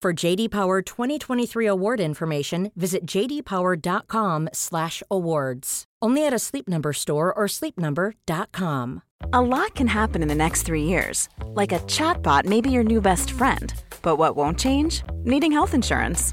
For JD Power 2023 award information, visit jdpower.com/awards. Only at a Sleep Number store or sleepnumber.com. A lot can happen in the next three years. Like a chatbot may be your new best friend. But what won't change? Needing health insurance.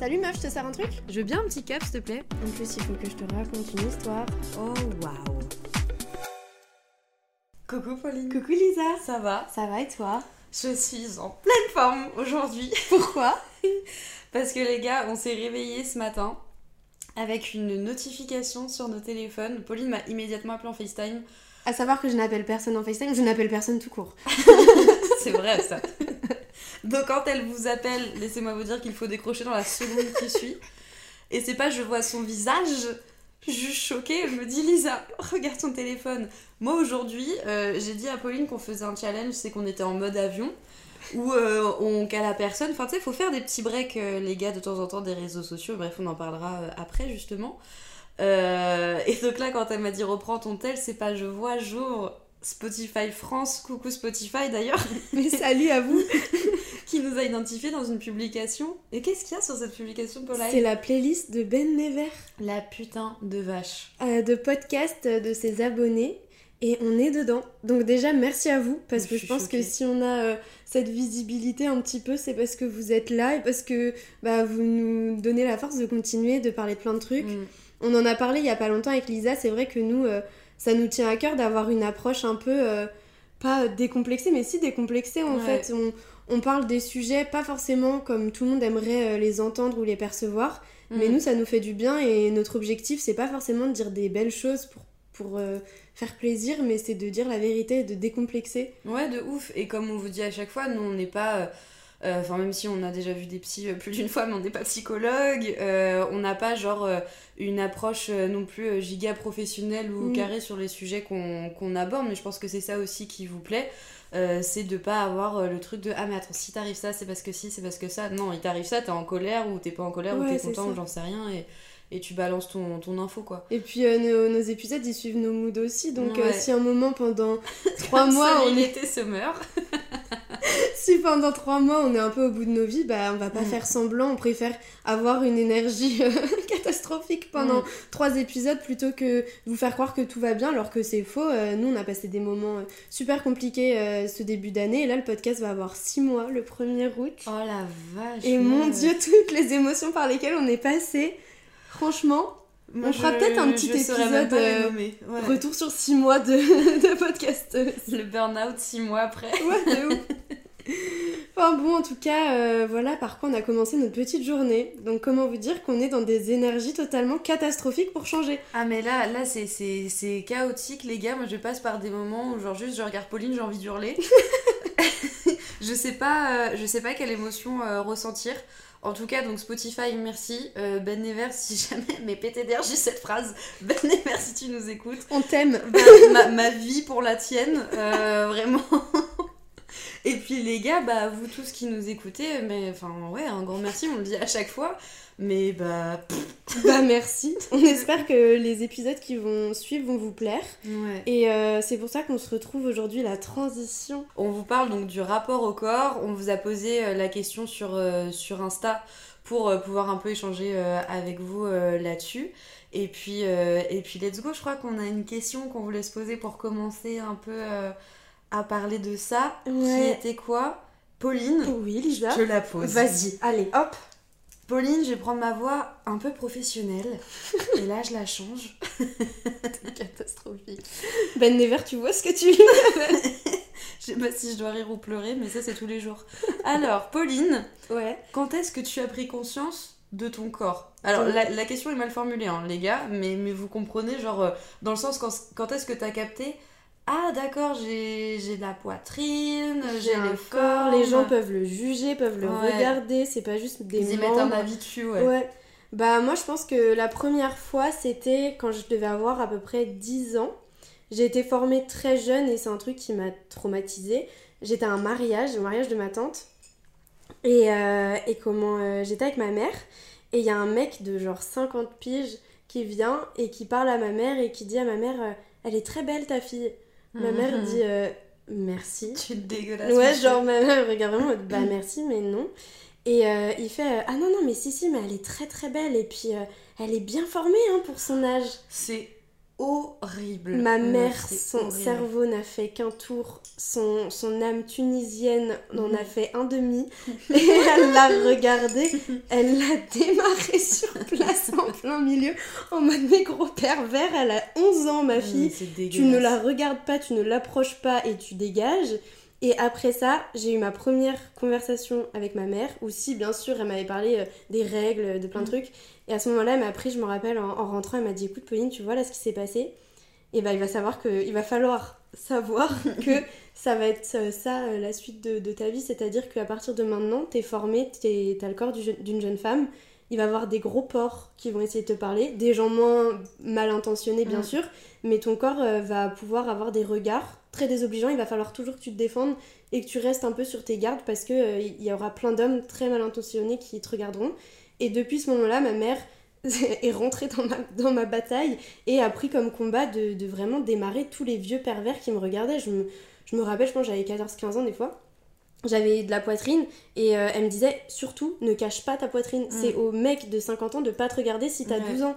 Salut meuf, je te sers un truc? Je veux bien un petit cap, s'il te plaît En plus, il faut que je te raconte une histoire. Oh, waouh Coucou Pauline Coucou Lisa Ça va? Ça va et toi? Je suis en pleine forme aujourd'hui Pourquoi? Parce que les gars, on s'est réveillés ce matin avec une notification sur nos téléphones. Pauline m'a immédiatement appelé en FaceTime. À savoir que je n'appelle personne en FaceTime, je n'appelle personne tout court. C'est vrai ça. Donc quand elle vous appelle, laissez-moi vous dire qu'il faut décrocher dans la seconde qui suit. Et c'est pas je vois son visage, juste choquée, elle me dit Lisa, regarde ton téléphone. Moi aujourd'hui, euh, j'ai dit à Pauline qu'on faisait un challenge, c'est qu'on était en mode avion, où euh, on cale à personne. Enfin tu sais, il faut faire des petits breaks, euh, les gars, de temps en temps, des réseaux sociaux. Bref, on en parlera après justement. Et donc là, quand elle m'a dit reprends ton tel, c'est pas je vois, j'ouvre Spotify France, coucou Spotify d'ailleurs, Mais salut à vous qui nous a identifié dans une publication. Et qu'est-ce qu'il y a sur cette publication, Paula C'est la playlist de Ben Never, La putain de vache. euh, de podcast de ses abonnés. Et on est dedans. Donc déjà, merci à vous. Parce Je que je pense choquée. que si on a euh, cette visibilité un petit peu, c'est parce que vous êtes là et parce que bah, vous nous donnez la force de continuer, de parler de plein de trucs. Mm. On en a parlé il y a pas longtemps avec Lisa, c'est vrai que nous, euh, ça nous tient à cœur d'avoir une approche un peu, euh, pas décomplexée, mais si décomplexée en Ouais. fait. On, on parle des sujets pas forcément comme tout le monde aimerait euh, les entendre ou les percevoir, mais Mm. nous, ça nous fait du bien et notre objectif, c'est pas forcément de dire des belles choses pour, pour euh, faire plaisir, mais c'est de dire la vérité et de décomplexer. Ouais, de ouf. Et comme on vous dit à chaque fois, nous on n'est pas. Euh, Enfin, même si on a déjà vu des psys euh, plus d'une fois, mais on n'est pas psychologue. euh, on n'a pas genre une approche non plus giga professionnelle ou Mm. carrée sur les sujets qu'on qu'on aborde. Mais je pense que c'est ça aussi qui vous plaît. euh, c'est de pas avoir euh, le truc de ah mais attends si t'arrives ça c'est parce que si c'est parce que ça non il t'arrive ça t'es en colère ou t'es pas en colère ou t'es content ça. ou j'en sais rien et, et tu balances ton, ton info quoi Et puis euh, nos, nos épisodes, ils suivent nos moods aussi, donc Ouais. si un moment pendant trois mois, on était summer si pendant trois mois on est un peu au bout de nos vies, bah on va pas Mm. faire semblant, on préfère avoir une énergie euh, catastrophique pendant Mm. trois épisodes plutôt que vous faire croire que tout va bien alors que c'est faux. Euh, nous on a passé des moments euh, super compliqués ce début d'année et là le podcast va avoir six mois le 1er août. oh la vache Et mon dieu, toutes les émotions par lesquelles on est passé, franchement, Moi, On fera peut-être un petit épisode, euh. Ouais. retour sur six mois de, de podcast. Le burn-out six mois après. Ouais, de ouf. Enfin bon, en tout cas, euh, voilà par quoi on a commencé notre petite journée. Donc comment vous dire qu'on est dans des énergies totalement catastrophiques pour changer? Ah mais là, là c'est- c'est c'est chaotique les gars. Moi je passe par des moments où genre juste je regarde Pauline, j'ai envie d'hurler. je sais pas, euh, je sais pas quelle émotion euh, ressentir. En tout cas, donc Spotify, merci. Euh, ben Never, si jamais, mais PTDR, j'ai cette phrase. Ben Never, si tu nous écoutes. On t'aime. Ma, ma vie pour la tienne, euh, vraiment. Et puis les gars, bah vous tous qui nous écoutez, mais enfin ouais, un grand merci, on le dit à chaque fois. Mais bah. bah merci. On espère que les épisodes qui vont suivre vont vous plaire. Ouais. Et euh, c'est pour ça qu'on se retrouve aujourd'hui, la transition. On vous parle donc du rapport au corps. On vous a posé euh, la question sur, euh, sur Insta pour euh, pouvoir un peu échanger avec vous là-dessus. Et puis, et puis let's go, je crois qu'on a une question qu'on voulait se poser pour commencer un peu à parler de ça. Qui Ouais. était quoi? Pauline, Oui, Lisa. je la pose. Vas-y, allez, hop. Pauline, je vais prendre ma voix un peu professionnelle. et là, je la change. Catastrophique. Ben Never, tu vois ce que tu veux Je sais pas si je dois rire ou pleurer, mais ça, c'est tous les jours. Alors, Pauline, Ouais. quand est-ce que tu as pris conscience de ton corps? Alors, la question est mal formulée, hein, les gars, mais, mais vous comprenez, genre, euh, dans le sens, quand, quand est-ce que tu as capté Ah, d'accord, j'ai de la poitrine, j'ai J'ai un le corps, les gens peuvent le juger, peuvent le Ouais. regarder, c'est pas juste des Ils y mettent un avis dessus, ouais. Ouais. Bah moi je pense que la première fois c'était quand je devais avoir à peu près 10 ans. J'ai été formée très jeune et c'est un truc qui m'a traumatisée. J'étais à un mariage, au mariage de ma tante. Et, euh, et comment euh, j'étais avec ma mère et il y a un mec de genre 50 piges qui vient et qui parle à ma mère et qui dit à ma mère euh, elle est très belle ta fille. Ma mère Mhm. dit euh, merci. Tu es dégueulasse. Ouais, monsieur. genre ma mère regarde vraiment bah merci, mais non. Et euh, il fait euh, ah non, non, mais si, si, mais elle est très très belle et puis euh, elle est bien formée hein, pour son âge. C'est horrible. Ma mère, son horrible. cerveau n'a fait qu'un tour, son, son âme tunisienne en a fait un demi. Et elle l'a regardé, elle l'a démarré sur place en plein milieu en mode mais gros pervers, elle a 11 ans ma Mm, fille. Tu ne la regardes pas, tu ne l'approches pas et tu dégages. Et après ça, j'ai eu ma première conversation avec ma mère, où si bien sûr elle m'avait parlé euh, des règles, de plein de trucs. Et à ce moment-là, elle m'a pris, je me rappelle, en, en rentrant, elle m'a dit écoute Pauline, tu vois là ce qui s'est passé Et bah il va savoir que il va falloir savoir que ça va être euh, ça euh, la suite de, de ta vie, c'est-à-dire qu'à partir de maintenant, t'es formée, t'es- t'as le corps du d'une jeune femme. Il va y avoir des gros porcs qui vont essayer de te parler, des gens moins mal intentionnés bien Mm. sûr, mais ton corps euh, va pouvoir avoir des regards très désobligeants. Il va falloir toujours que tu te défendes et que tu restes un peu sur tes gardes parce que euh, il y aura plein d'hommes très mal intentionnés qui te regarderont. Et depuis ce moment-là, ma mère est rentrée dans ma, dans ma bataille et a pris comme combat de, de vraiment démarrer tous les vieux pervers qui me regardaient. Je me, je me rappelle, je pense j'avais 14-15 ans des fois. J'avais de la poitrine et euh, elle me disait surtout ne cache pas ta poitrine. C'est au mec de 50 ans de pas te regarder si t'as Ouais. 12 ans.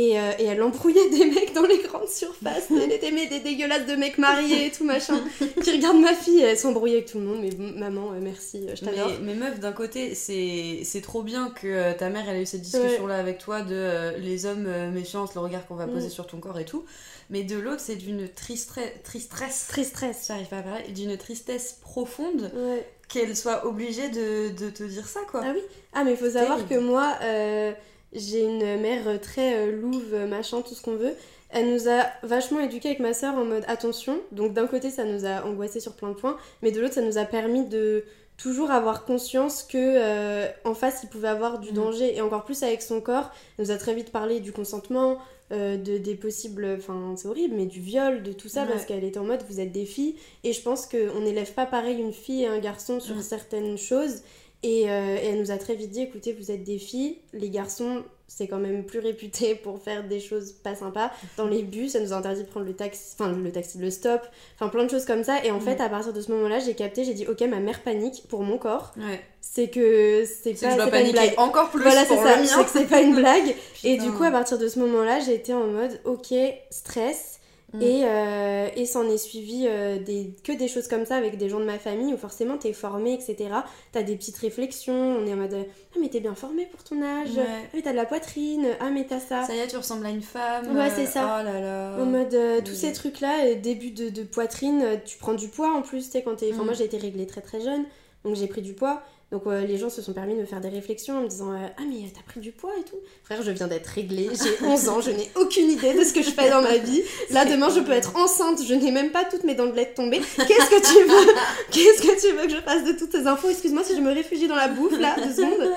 Et, euh, et elle embrouillait des mecs dans les grandes surfaces. Elle était mais des dégueulasses de mecs mariés et tout machin. qui regardent ma fille, elle s'embrouillait avec tout le monde. Mais maman, euh, merci, euh, je t'adore. Mais, mais meuf, d'un côté, c'est trop bien que ta mère elle ait eu cette discussion-là avec toi de euh, les hommes méfiants, le regard qu'on va poser Mm. sur ton corps et tout. Mais de l'autre, c'est d'une. Très stress. J'arrive pas à parler. D'une tristesse profonde Ouais. qu'elle soit obligée de, de te dire ça, quoi. Ah oui Ah, mais il faut savoir que moi, euh, j'ai une mère très euh, louve, machin, tout ce qu'on veut. Elle nous a vachement éduqués avec ma soeur en mode attention. Donc d'un côté, ça nous a angoissés sur plein de points, mais de l'autre, ça nous a permis de toujours avoir conscience que euh, en face, il pouvait avoir du Mm. danger. Et encore plus avec son corps, elle nous a très vite parlé du consentement, euh, de, des possibles... Enfin, c'est horrible, mais du viol, de tout ça, Ouais. parce qu'elle était en mode, vous êtes des filles. Et je pense qu'on n'élève pas pareil une fille et un garçon sur certaines choses. Et, euh, et elle nous a très vite dit écoutez, vous êtes des filles, les garçons, c'est quand même plus réputé pour faire des choses pas sympas. Dans les bus, elle nous a interdit de prendre le taxi, enfin le taxi, le stop, enfin plein de choses comme ça. Et en Mm. fait, à partir de ce moment-là, j'ai capté, j'ai dit ok, ma mère panique pour mon corps. Ouais. C'est que c'est C'est que pas, je dois c'est pas une blague. encore plus Voilà, c'est pour ça, le c'est mien. que c'est pas une blague. et du coup, à partir de ce moment-là, j'ai été en mode ok, stress. Mm. Et, euh, et s'en est suivi euh, des, que des choses comme ça avec des gens de ma famille où forcément t'es formé, etc. T'as des petites réflexions, on est en mode Ah, mais t'es bien formé pour ton âge, Ouais. ah, mais t'as de la poitrine, ah, mais t'as ça. Ça y est, tu ressembles à une femme. Ouais, c'est ça. Oh là là. En mode euh, tous oui. ces trucs-là, euh, début de, de poitrine, tu prends du poids en plus, tu sais, quand t'es. Enfin, Mm. moi j'ai été réglée très très jeune, donc j'ai pris du poids. Donc euh, les gens se sont permis de me faire des réflexions en me disant euh, Ah, mais t'as pris du poids et tout? Frère, je viens d'être réglée, j'ai 11 ans, je n'ai aucune idée de ce que je fais dans ma vie. Là, demain, je peux être enceinte, je n'ai même pas toutes mes dentelettes tombées. Qu'est-ce que tu veux Qu'est-ce que tu veux que je fasse de toutes ces infos? Excuse-moi si je me réfugie dans la bouffe là, deux secondes.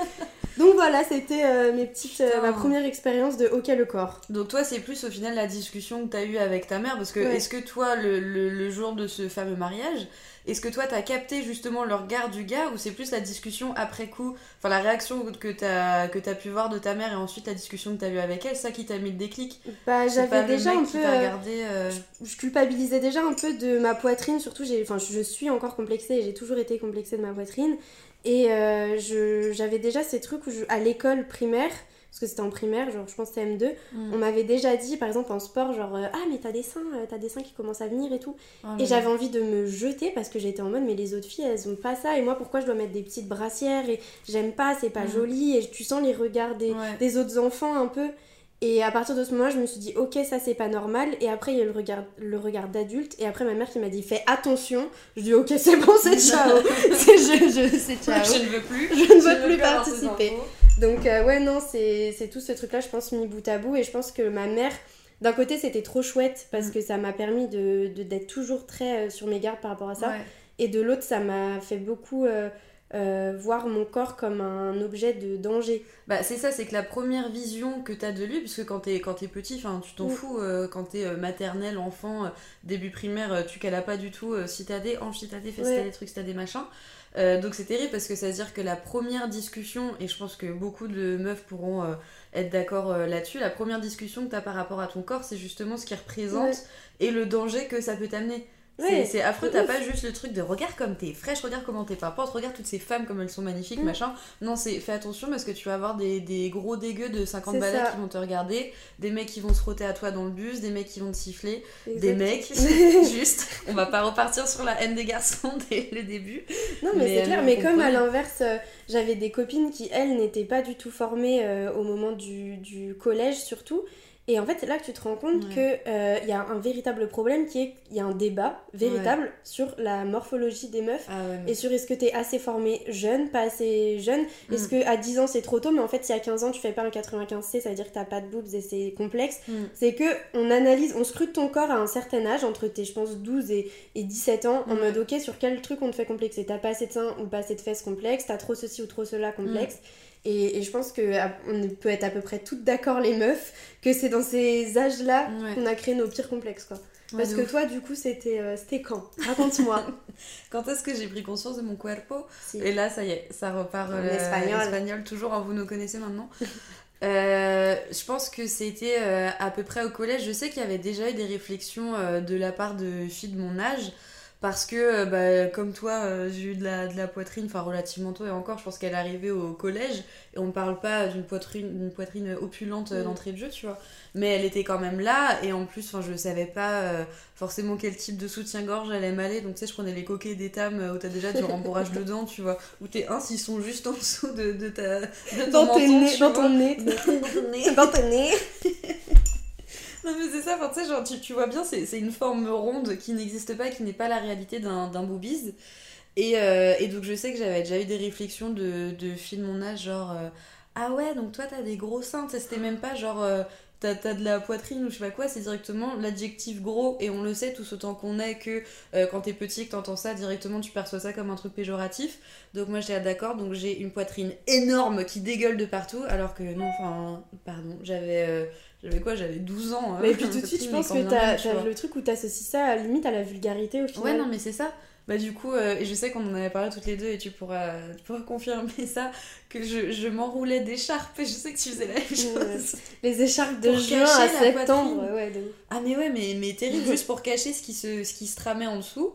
Donc voilà, c'était euh, mes petites, euh, ma première expérience de OK le corps. Donc toi, c'est plus au final la discussion que t'as eue avec ta mère, parce que Ouais. est-ce que toi, le, le- le jour de ce fameux mariage, Est-ce que toi, t'as capté justement le regard du gars ou c'est plus la discussion après coup, enfin la réaction que t'as que as pu voir de ta mère et ensuite la discussion que t'as eue avec elle, ça qui t'a mis le déclic? Bah j'avais déjà un peu. euh, regardé, euh, je culpabilisais déjà un peu de ma poitrine, surtout j'ai, enfin, je suis encore complexée et j'ai toujours été complexée de ma poitrine. Et euh, j'avais déjà ces trucs où je- à l'école primaire, parce que c'était en primaire, genre je pense CM2, Mm. on m'avait déjà dit par exemple en sport, genre euh, ah mais t'as des seins, euh, t'as des seins qui commencent à venir et tout. oh Et j'avais envie de me jeter parce que j'étais en mode mais les autres filles elles ont pas ça et moi pourquoi je dois mettre des petites brassières et j'aime pas, c'est pas Mm. joli et tu sens les regards des, Ouais. des autres enfants un peu. Et à partir de ce moment, je me suis dit, ok, ça c'est pas normal. Et après, il y a eu le regard, le regard d'adulte. Et après, ma mère qui m'a dit, fais attention. Je dis, ok, c'est bon, c'est ciao. c'est je, je, ciao. Je ne veux plus. Je ne veux plus participer. Donc, euh, ouais, non, c'est c'est tout ce truc-là, je pense, mis bout à bout. Et je pense que ma mère, d'un côté, c'était trop chouette parce Mm. que ça m'a permis de de- d'être toujours très euh, sur mes gardes par rapport à ça. Ouais. Et de l'autre, ça m'a fait beaucoup euh, euh, voir mon corps comme un objet de danger. Bah c'est ça, c'est que la première vision que t'as de lui, puisque quand t'es quand t'es petit, enfin tu t'en Mm. fous, euh, quand t'es maternelle, enfant, euh, début primaire, tu cales pas du tout si t'as des hanches, si t'as des fesses, si Ouais. t'as des trucs, si t'as des machins. Euh, donc c'est terrible parce que ça veut dire que la première discussion, et je pense que beaucoup de meufs pourront euh, être d'accord euh, là-dessus, la première discussion que t'as par rapport à ton corps, c'est justement ce qu'il représente Ouais. et le danger que ça peut t'amener. C'est- affreux, t'as pas juste le truc de regarde comme t'es fraîche, regarde comment t'es pimpante, regarde toutes ces femmes comme elles sont magnifiques, Mm. machin. Non, c'est fais attention parce que tu vas avoir des, des gros dégueux de 50 C'est balais qui vont te regarder, des mecs qui vont se frotter à toi dans le bus, des mecs qui vont te siffler, des mecs, juste. On va pas repartir sur la haine des garçons dès le début. Non, mais, Mais c'est clair. elles Mais comme à l'inverse, euh, j'avais des copines qui, elles, n'étaient pas du tout formées euh, au moment du, du collège, surtout. Et en fait, c'est là que tu te rends compte Ouais. qu'il y a un véritable problème qui est qu'il y a un débat véritable sur la morphologie des meufs. Ah ouais, Et sur est-ce que t'es assez formé jeune, pas assez jeune? Est-ce Mm. que à 10 ans c'est trop tôt? Mais en fait, si à 15 ans tu fais pas un 95C, ça veut dire que t'as pas de boobs et c'est complexe. Mm. C'est que on analyse, on scrute ton corps à un certain âge, entre tes, je pense, 12 et, et 17 ans, en Ouais. mode ok, sur quel truc on te fait complexer T'as pas assez de seins ou pas assez de fesses complexes, t'as trop ceci ou trop cela complexe? Et, et je pense que à- on peut être à peu près toutes d'accord, les meufs, que c'est dans ces âges-là Ouais. qu'on a créé nos pires complexes, quoi. Parce que toi, du coup, c'était euh, c'était quand? Raconte-moi. Quand est-ce que j'ai pris conscience de mon cuerpo? Si. Et là, ça y est, ça repart En euh, espagnol. espagnol, toujours, hein, vous nous connaissez maintenant. Euh, je pense que c'était euh, à peu près au collège. Je sais qu'il y avait déjà eu des réflexions de la part de filles de mon âge. Parce que, euh, bah, comme toi, euh, j'ai eu de la, de la poitrine, enfin relativement tôt et encore, je pense qu'elle est arrivée au collège. Et on ne parle pas d'une poitrine, d'une poitrine opulente euh, Mm. d'entrée de jeu, tu vois. Mais elle était quand même là. Et en plus, enfin, je savais pas euh, forcément quel type de soutien-gorge elle m'aller. Donc, tu sais, je prenais les coquets d'étam où t'as déjà du rembourrage dedans, tu vois. Où tes uns, ils sont juste en dessous de, de, ta, de ton Dans, menton, nez, tu dans vois. ton nez. Dans ton nez. Dans ton nez. Non mais c'est ça, enfin, tu sais, genre, tu, tu vois bien, c'est une forme ronde qui n'existe pas, qui n'est pas la réalité d'un boobies. Et, euh, et donc je sais que j'avais déjà eu des réflexions de, de filles de mon âge, genre euh, Ah ouais, donc toi t'as des gros seins, c'était même pas genre euh, t'as de la poitrine ou je sais pas quoi, c'est directement l'adjectif gros, et on le sait tous autant qu'on est que euh, quand t'es petit, que t'entends ça, directement tu perçois ça comme un truc péjoratif. Donc moi j'étais là, d'accord, donc j'ai une poitrine énorme qui dégueule de partout, alors que non, enfin, pardon, j'avais. euh, j'avais quoi J'avais 12 ans. hein. Mais puis tout de suite, je pense que t'as le truc où t'associes ça à, limite à la vulgarité au final. Ouais, non, mais c'est ça. Bah, du coup, euh, et je sais qu'on en avait parlé toutes les deux et tu pourras, tu pourras confirmer ça, que je, je m'enroulais d'écharpes et je sais que tu faisais la même chose. Les écharpes de juin à septembre, ouais, de. Ah, mais ouais, mais, mais terrible, juste pour cacher ce qui se, ce qui se tramait en dessous.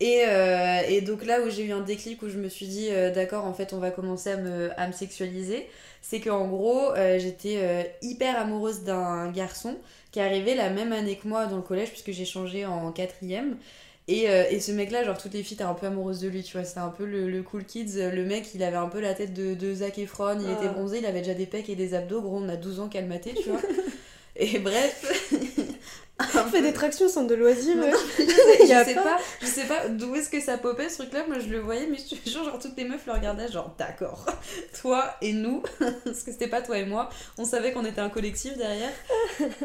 Et, euh, et donc là où j'ai eu un déclic où je me suis dit, euh, d'accord, en fait, on va commencer à me, à me sexualiser, c'est qu'en gros, euh, j'étais euh, hyper amoureuse d'un garçon qui est arrivé la même année que moi dans le collège, puisque j'ai changé en quatrième. Et, euh, et ce mec-là, genre, toutes les filles étaient un peu amoureuses de lui, tu vois. C'était un peu le, le cool kids. Le mec, il avait un peu la tête de, de Zac Efron, il Ah. était bronzé, il avait déjà des pecs et des abdos. Gros, on a 12 ans qu'elle matait, tu vois. et bref. On fait des tractions sans de loisirs. Non, je sais pas- pas, je sais pas d'où est-ce que ça popait ce truc-là. Moi, je le voyais, mais je te jure, genre, toutes les meufs le regardaient, genre, d'accord, toi et nous, parce que c'était pas toi et moi, on savait qu'on était un collectif derrière.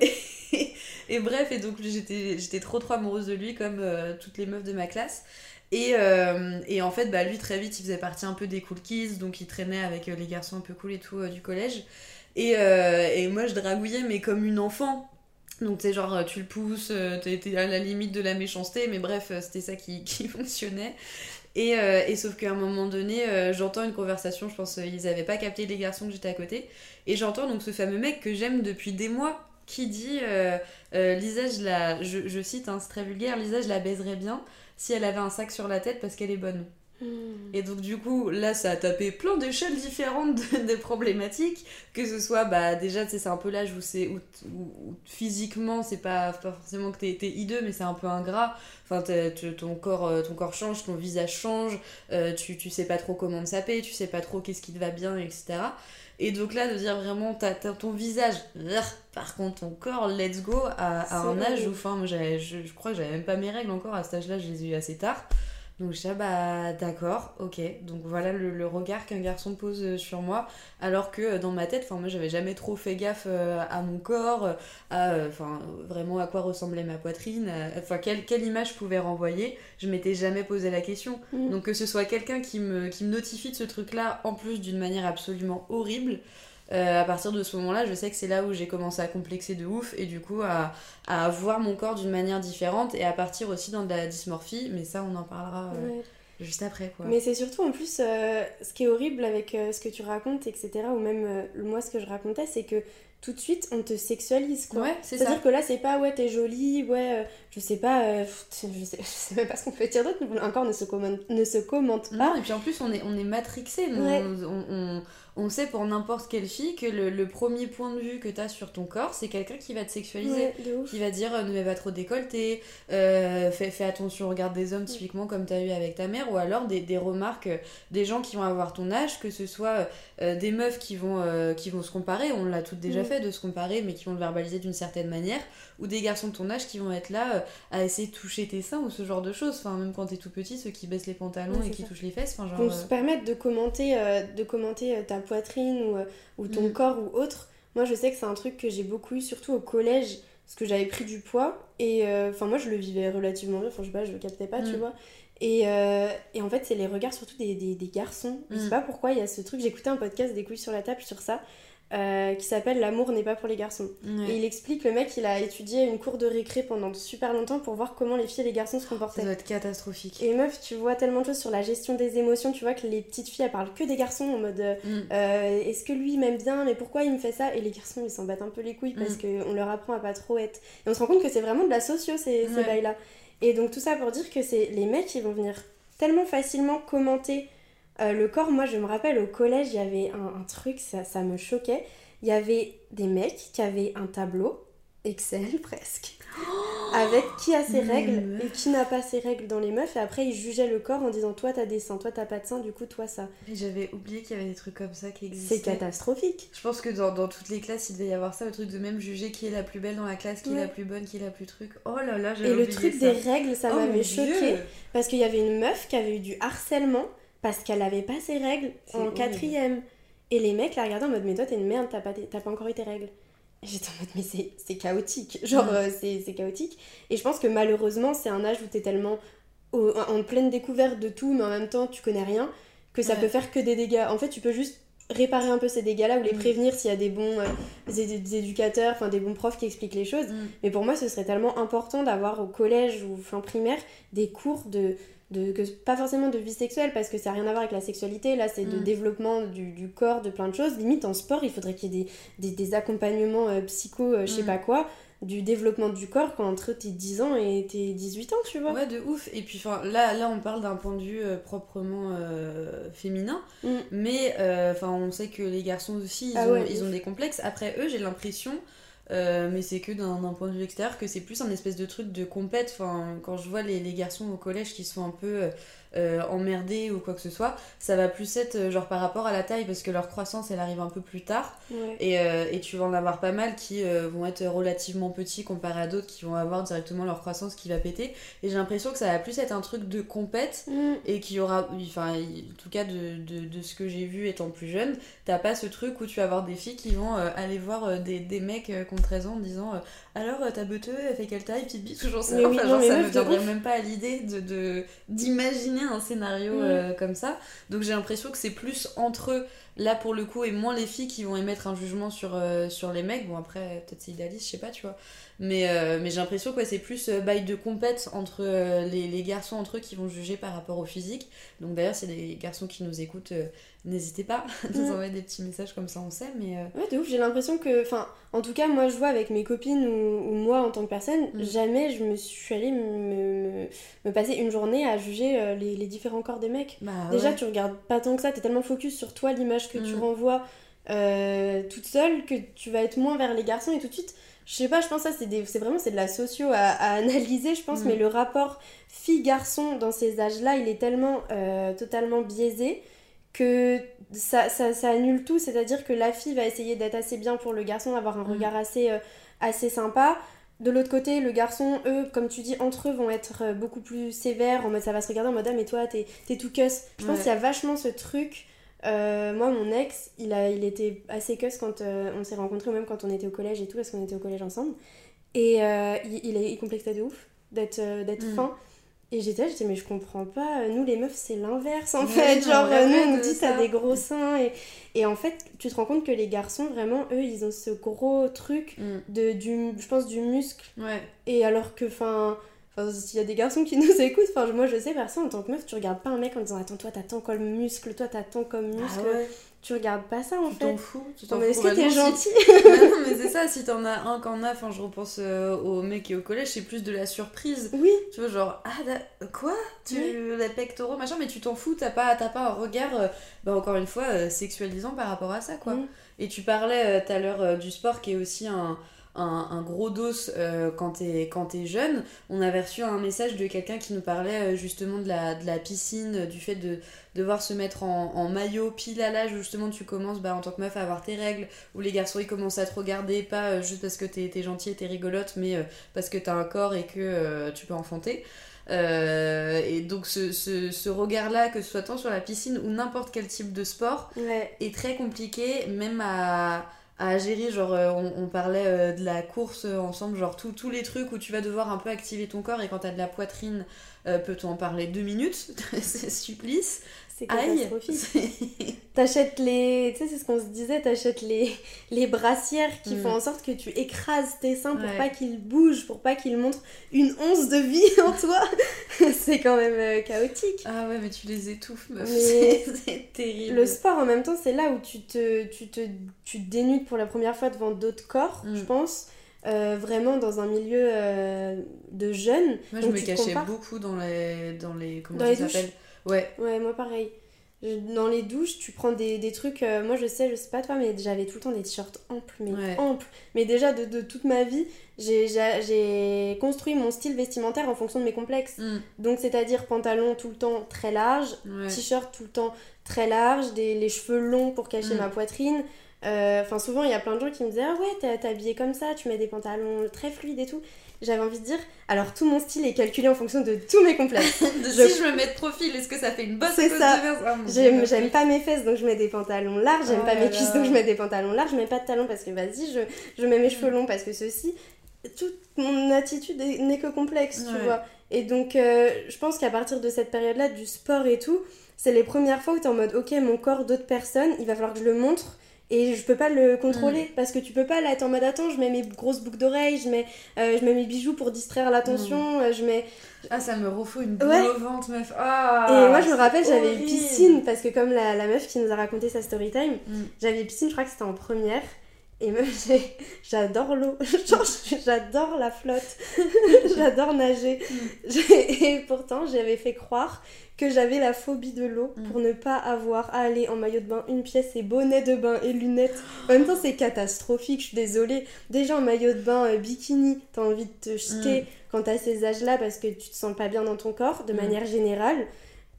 Et, et bref, et donc j'étais j'étais trop trop amoureuse de lui, comme euh, toutes les meufs de ma classe. Et, euh, et en fait, bah, lui, très vite, il faisait partie un peu des cool kids, donc il traînait avec euh, les garçons un peu cool et tout euh, du collège. Et, et moi, je dragouillais, mais comme une enfant. Donc, c'est genre, euh, tu le pousses, euh, t'es à la limite de la méchanceté, mais bref, euh, c'était ça qui, fonctionnait. Et, et sauf qu'à un moment donné, j'entends une conversation, je pense qu'ils avaient pas capté les garçons que j'étais à côté, et j'entends donc ce fameux mec que j'aime depuis des mois qui dit Lisa, je la. Je, je cite, hein, c'est très vulgaire, Lisa, je la baiserais bien si elle avait un sac sur la tête parce qu'elle est bonne. Et donc du coup, là, ça a tapé plein d'échelles différentes de, de problématiques, que ce soit, bah déjà, tu sais, c'est un peu l'âge où c'est où, où- où physiquement, c'est pas, pas forcément que t'es t'es hideux, mais c'est un peu ingrat. Enfin, ton corps, euh, ton corps change, ton visage change, euh, tu, tu sais pas trop comment te saper, tu sais pas trop qu'est-ce qui te va bien, etc. Et donc là, de dire vraiment, t'as ton visage, par contre ton corps, let's go, à, un âge où, enfin, je, je crois que j'avais même pas mes règles encore à cet âge-là, je les ai eu assez tard. Donc je dis, ah bah d'accord, ok. Donc voilà le, le regard qu'un garçon pose euh, sur moi. Alors que euh, dans ma tête, enfin moi j'avais jamais trop fait gaffe euh, à mon corps, à enfin vraiment à quoi ressemblait ma poitrine, enfin quelle, quelle image je pouvais renvoyer. Je m'étais jamais posé la question. Mm. Donc que ce soit quelqu'un qui me, qui me notifie de ce truc-là, en plus d'une manière absolument horrible, euh, à partir de ce moment-là, je sais que c'est là où j'ai commencé à complexer de ouf et du coup à, à voir mon corps d'une manière différente et à partir aussi dans de la dysmorphie, mais ça on en parlera euh, Ouais. juste après quoi. Mais c'est surtout en plus euh, ce qui est horrible avec ce que tu racontes, etc. Ou même moi ce que je racontais, c'est que tout de suite on te sexualise quoi. Ouais, c'est C'est-à-dire ça. que là c'est pas ouais t'es jolie, ouais je sais pas, euh, je, sais, je sais même pas ce qu'on peut dire d'autre, un corps ne se commente, ne se commente Non, pas. et puis en plus on est, on est matrixé, nous. Ouais. on, on, on- sait pour n'importe quelle fille que le, le premier point de vue que t'as sur ton corps, c'est quelqu'un qui va te sexualiser. Ouais. Qui va dire euh, ne mets pas trop décolleté, euh, fais, fais attention au regard des hommes, typiquement comme tu as eu avec ta mère, ou alors des, des remarques euh, des gens qui vont avoir ton âge, que ce soit euh, des meufs qui vont, euh, qui vont se comparer, on l'a toutes déjà fait de se comparer, mais qui vont le verbaliser d'une certaine manière, ou des garçons de ton âge qui vont être là à essayer de toucher tes seins ou ce genre de choses. Enfin, même quand t'es tout petit, ceux qui baissent les pantalons Ouais, et qui ça. touchent les fesses, enfin, genre. Se permette de commenter, de commenter ta poitrine ou, euh, ou ton Mm. corps ou autre. Moi, je sais que c'est un truc que j'ai beaucoup eu, surtout au collège, parce que j'avais pris du poids. Et euh, enfin, moi, je le vivais relativement bien. Enfin, je sais pas, je le captais pas, tu Mm. vois. Et, euh, et en fait, c'est les regards surtout des, des, des garçons. Je sais Mm. pas pourquoi il y a ce truc. J'écoutais un podcast des couilles sur la table sur ça. Euh, qui s'appelle L'amour n'est pas pour les garçons. ouais. Et il explique, le mec, il a étudié une cour de récré pendant super longtemps pour voir comment les filles et les garçons se Ça comportaient. doit être catastrophique. Et meuf, tu vois tellement de choses sur la gestion des émotions, tu vois que les petites filles elles parlent que des garçons en mode euh, Mm. euh, est-ce que lui il m'aime bien, mais pourquoi il me fait ça? Et les garçons ils s'en battent un peu les couilles parce Mm. qu'on leur apprend à pas trop être. Et on se rend compte que c'est vraiment de la socio ces, ces Ouais. bails-là. Et donc tout ça pour dire que c'est les mecs ils vont venir tellement facilement commenter euh, le corps. Moi je me rappelle au collège il y avait un, un truc, ça, ça me choquait. Il y avait des mecs qui avaient un tableau, Excel presque, avec qui a ses règles et qui n'a pas ses règles dans les meufs. Et après ils jugeaient le corps en disant toi t'as des seins, toi t'as pas de seins, du coup toi ça. J'avais oublié qu'il y avait des trucs comme ça qui existaient. C'est catastrophique. Je pense que dans, dans toutes les classes, il devait y avoir ça, le truc de même juger qui est la plus belle dans la classe, qui est la plus bonne, qui est la plus truc. Oh là là, j'avais Et le oublié truc ça. des règles, ça Oh m'avait choqué parce qu'il y avait une meuf qui avait eu du harcèlement parce qu'elle avait pas ses règles en horrible. quatrième. Et les mecs la regardaient en mode mais toi t'es une merde, t'as pas, encore eu tes règles. J'étais en mode mais c'est chaotique, genre Mm. euh, c'est c'est chaotique. Et je pense que malheureusement c'est un âge où t'es tellement au- en pleine découverte de tout mais en même temps tu connais rien que ça Ouais. peut faire que des dégâts. En fait tu peux juste réparer un peu ces dégâts-là ou les Mm. prévenir s'il y a des bons euh, des, des éducateurs, enfin des bons profs qui expliquent les choses. Mm. Mais pour moi, ce serait tellement important d'avoir au collège ou fin primaire des cours de, de que, pas forcément de vie sexuelle parce que ça n'a rien à voir avec la sexualité. Là, c'est de Mm. développement du, du corps, de plein de choses. Limite en sport, il faudrait qu'il y ait des, des, des accompagnements euh, psycho, euh, je sais Mm. pas quoi, du développement du corps quand entre tes 10 ans et tes 18 ans, tu vois. Ouais, de ouf. Et puis, enfin, là, là, on parle d'un point de vue euh, proprement euh, féminin. Mm. Mais, euh, enfin, on sait que les garçons aussi, ils, Ah ont, ouais, ils ouf. ont des complexes. Après, eux, j'ai l'impression, mais c'est que d'un d'un point de vue extérieur, que c'est plus un espèce de truc de compète. Enfin, quand je vois les, les garçons au collège qui sont un peu euh, emmerdés ou quoi que ce soit, ça va plus être euh, genre par rapport à la taille, parce que leur croissance, elle arrive un peu plus tard. Ouais. Et, euh, et tu vas en avoir pas mal qui euh, vont être relativement petits comparé à d'autres qui vont avoir directement leur croissance qui va péter. Et j'ai l'impression que ça va plus être un truc de compète Mm. et qu'il y aura, enfin, en tout cas de, de, de ce que j'ai vu étant plus jeune, t'as pas ce truc où tu vas avoir des filles qui vont aller voir des, des mecs qui ont 13 ans en disant alors ta beuteuse elle fait quelle taille, petite bite, oui, Enfin, non, genre, ça me viendrait même pas à l'idée de de- un scénario Mm. euh, comme ça. Donc j'ai l'impression que c'est plus entre là pour le coup et moins les filles qui vont émettre un jugement sur, euh, sur les mecs bon après peut-être c'est idéaliste je sais pas tu vois mais, euh, mais j'ai l'impression que c'est plus bail de compète entre les, les, garçons entre eux qui vont juger par rapport au physique donc d'ailleurs c'est des garçons qui nous écoutent n'hésitez pas à nous mm. envoyer des petits messages comme ça on sait mais ouais de ouf j'ai l'impression que enfin en tout cas moi je vois avec mes copines ou, moi en tant que personne mm. jamais je me suis allée me, me, passer une journée à juger les, les différents corps des mecs bah, déjà tu regardes pas tant que ça t'es tellement focus sur toi l'image que tu mm. renvoies euh, toute seule que tu vas être moins vers les garçons et tout de suite je sais pas je pense que ça c'est vraiment c'est de la socio à, analyser je pense mm. mais le rapport fille garçon dans ces âges là il est tellement euh, totalement biaisé que ça, ça, ça annule tout c'est à dire que la fille va essayer d'être assez bien pour le garçon avoir un mm. regard assez euh, assez sympa de l'autre côté, le garçon, eux, comme tu dis, entre eux vont être beaucoup plus sévères, en mode ça va se regarder en mode ah, mais toi t'es tout cuss. Je pense qu'il y a vachement ce truc euh, moi, mon ex, il, a, il était assez cuss quand euh, on s'est rencontrés, même quand on était au collège et tout, parce qu'on était au collège ensemble. Et euh, il, il, il, complexait de ouf d'être d'être mm. fin. Et j'étais là, j'étais, mais je comprends pas. Nous, les meufs, c'est l'inverse en fait. Genre, nous, on nous dit, t'as des gros seins. Et, et en fait, tu te rends compte que les garçons, vraiment, eux, ils ont ce gros truc, mm. de, du, je pense, du muscle. Ouais. Et alors que, enfin s'il y a des garçons qui nous écoutent, enfin, moi je sais, personne en tant que meuf, tu regardes pas un mec en disant Attends, toi t'as tant comme muscle, toi t'as tant comme ah muscle. Tu regardes pas ça en tu fait. T'en fous, tu t'en fous. Est-ce que t'es gentil Non, mais c'est ça, si t'en as un qu'en a, enfin, je repense euh, au mec et au collège, c'est plus de la surprise. Oui. Tu vois, genre, ah, quoi? Tu les pectoraux, machin, mais tu t'en fous, t'as pas, pas un regard, euh, bah, encore une fois, euh, sexualisant par rapport à ça, quoi. Et tu parlais tout à l'heure du sport qui est aussi un un, gros dos euh, quand t'es quand es jeune. On avait reçu un message de quelqu'un qui nous parlait euh, justement de la, de la piscine, du fait de devoir se mettre en, maillot pile à l'âge où justement tu commences bah, en tant que meuf à avoir tes règles, où les garçons ils commencent à te regarder, pas euh, juste parce que t'es es gentil et t'es rigolote, mais parce que t'as un corps et que tu peux enfanter. et donc ce, ce, regard-là, que ce soit tant sur la piscine ou n'importe quel type de sport, est très compliqué, même à, à gérer, genre euh, on, parlait euh, de la course euh, ensemble, genre tous les trucs où tu vas devoir un peu activer ton corps et quand t'as de la poitrine, peut-on en parler deux minutes? C'est supplice. C'est catastrophique. T'achètes les. Tu sais, c'est ce qu'on se disait, t'achètes les, les brassières qui font mm. en sorte que tu écrases tes seins pour pas qu'ils bougent, pour pas qu'ils montrent une once de vie en toi. c'est quand même euh, chaotique. Ah ouais, mais tu les étouffes, meuf. C'est terrible. Le sport, en même temps, c'est là où tu te, tu te, tu dénudes pour la première fois devant d'autres corps, je mm. pense. Euh, vraiment dans un milieu euh, de jeunes. Moi, je me cachais beaucoup dans les. Dans les comment ça s'appelle Ouais. Ouais, moi pareil. Dans les douches, tu prends des, des trucs. Euh, moi, je sais, je sais pas toi, mais j'avais tout le temps des t-shirts amples, mais amples. Mais déjà, de, de toute ma vie, j'ai construit mon style vestimentaire en fonction de mes complexes. Mm. Donc, c'est-à-dire pantalon tout le temps très large, t-shirt tout le temps très large, des, les cheveux longs pour cacher mm. ma poitrine. Euh, enfin, souvent, il y a plein de gens qui me disaient Ah ouais, t'es habillée comme ça, tu mets des pantalons très fluides et tout j'avais envie de dire, alors tout mon style est calculé en fonction de tous mes complexes. de je... Si je me mets de profil, est-ce que ça fait une bonne C'est ça. Oh, j'aime pas mes fesses, donc je mets des pantalons larges. J'aime oh pas mes cuisses, donc je mets des pantalons larges. Je mets pas de talons parce que vas-y, je, je mets mes cheveux longs parce que ceci. Toute mon attitude n'est que complexe, tu vois. Et donc, euh, je pense qu'à partir de cette période-là, du sport et tout, c'est les premières fois où tu es en mode, ok, mon corps d'autres personnes, il va falloir que je le montre et je peux pas le contrôler mm. parce que tu peux pas là être en mode attends je mets mes grosses boucles d'oreilles je mets euh, je mets mes bijoux pour distraire l'attention mm. euh, je mets ah ça me refout une boule au ventre meuf ah, et moi je me rappelle j'avais une piscine parce que comme la, la, meuf qui nous a raconté sa story time mm. j'avais piscine je crois que c'était en première et même j'adore l'eau j'adore la flotte j'adore nager et pourtant j'avais fait croire que j'avais la phobie de l'eau mm. pour ne pas avoir à aller en maillot de bain une pièce et bonnet de bain et lunettes. En même temps, c'est catastrophique, je suis désolée. Déjà en maillot de bain, euh, bikini, t'as envie de te jeter mm. quand t'as ces âges-là parce que tu te sens pas bien dans ton corps, de mm. manière générale.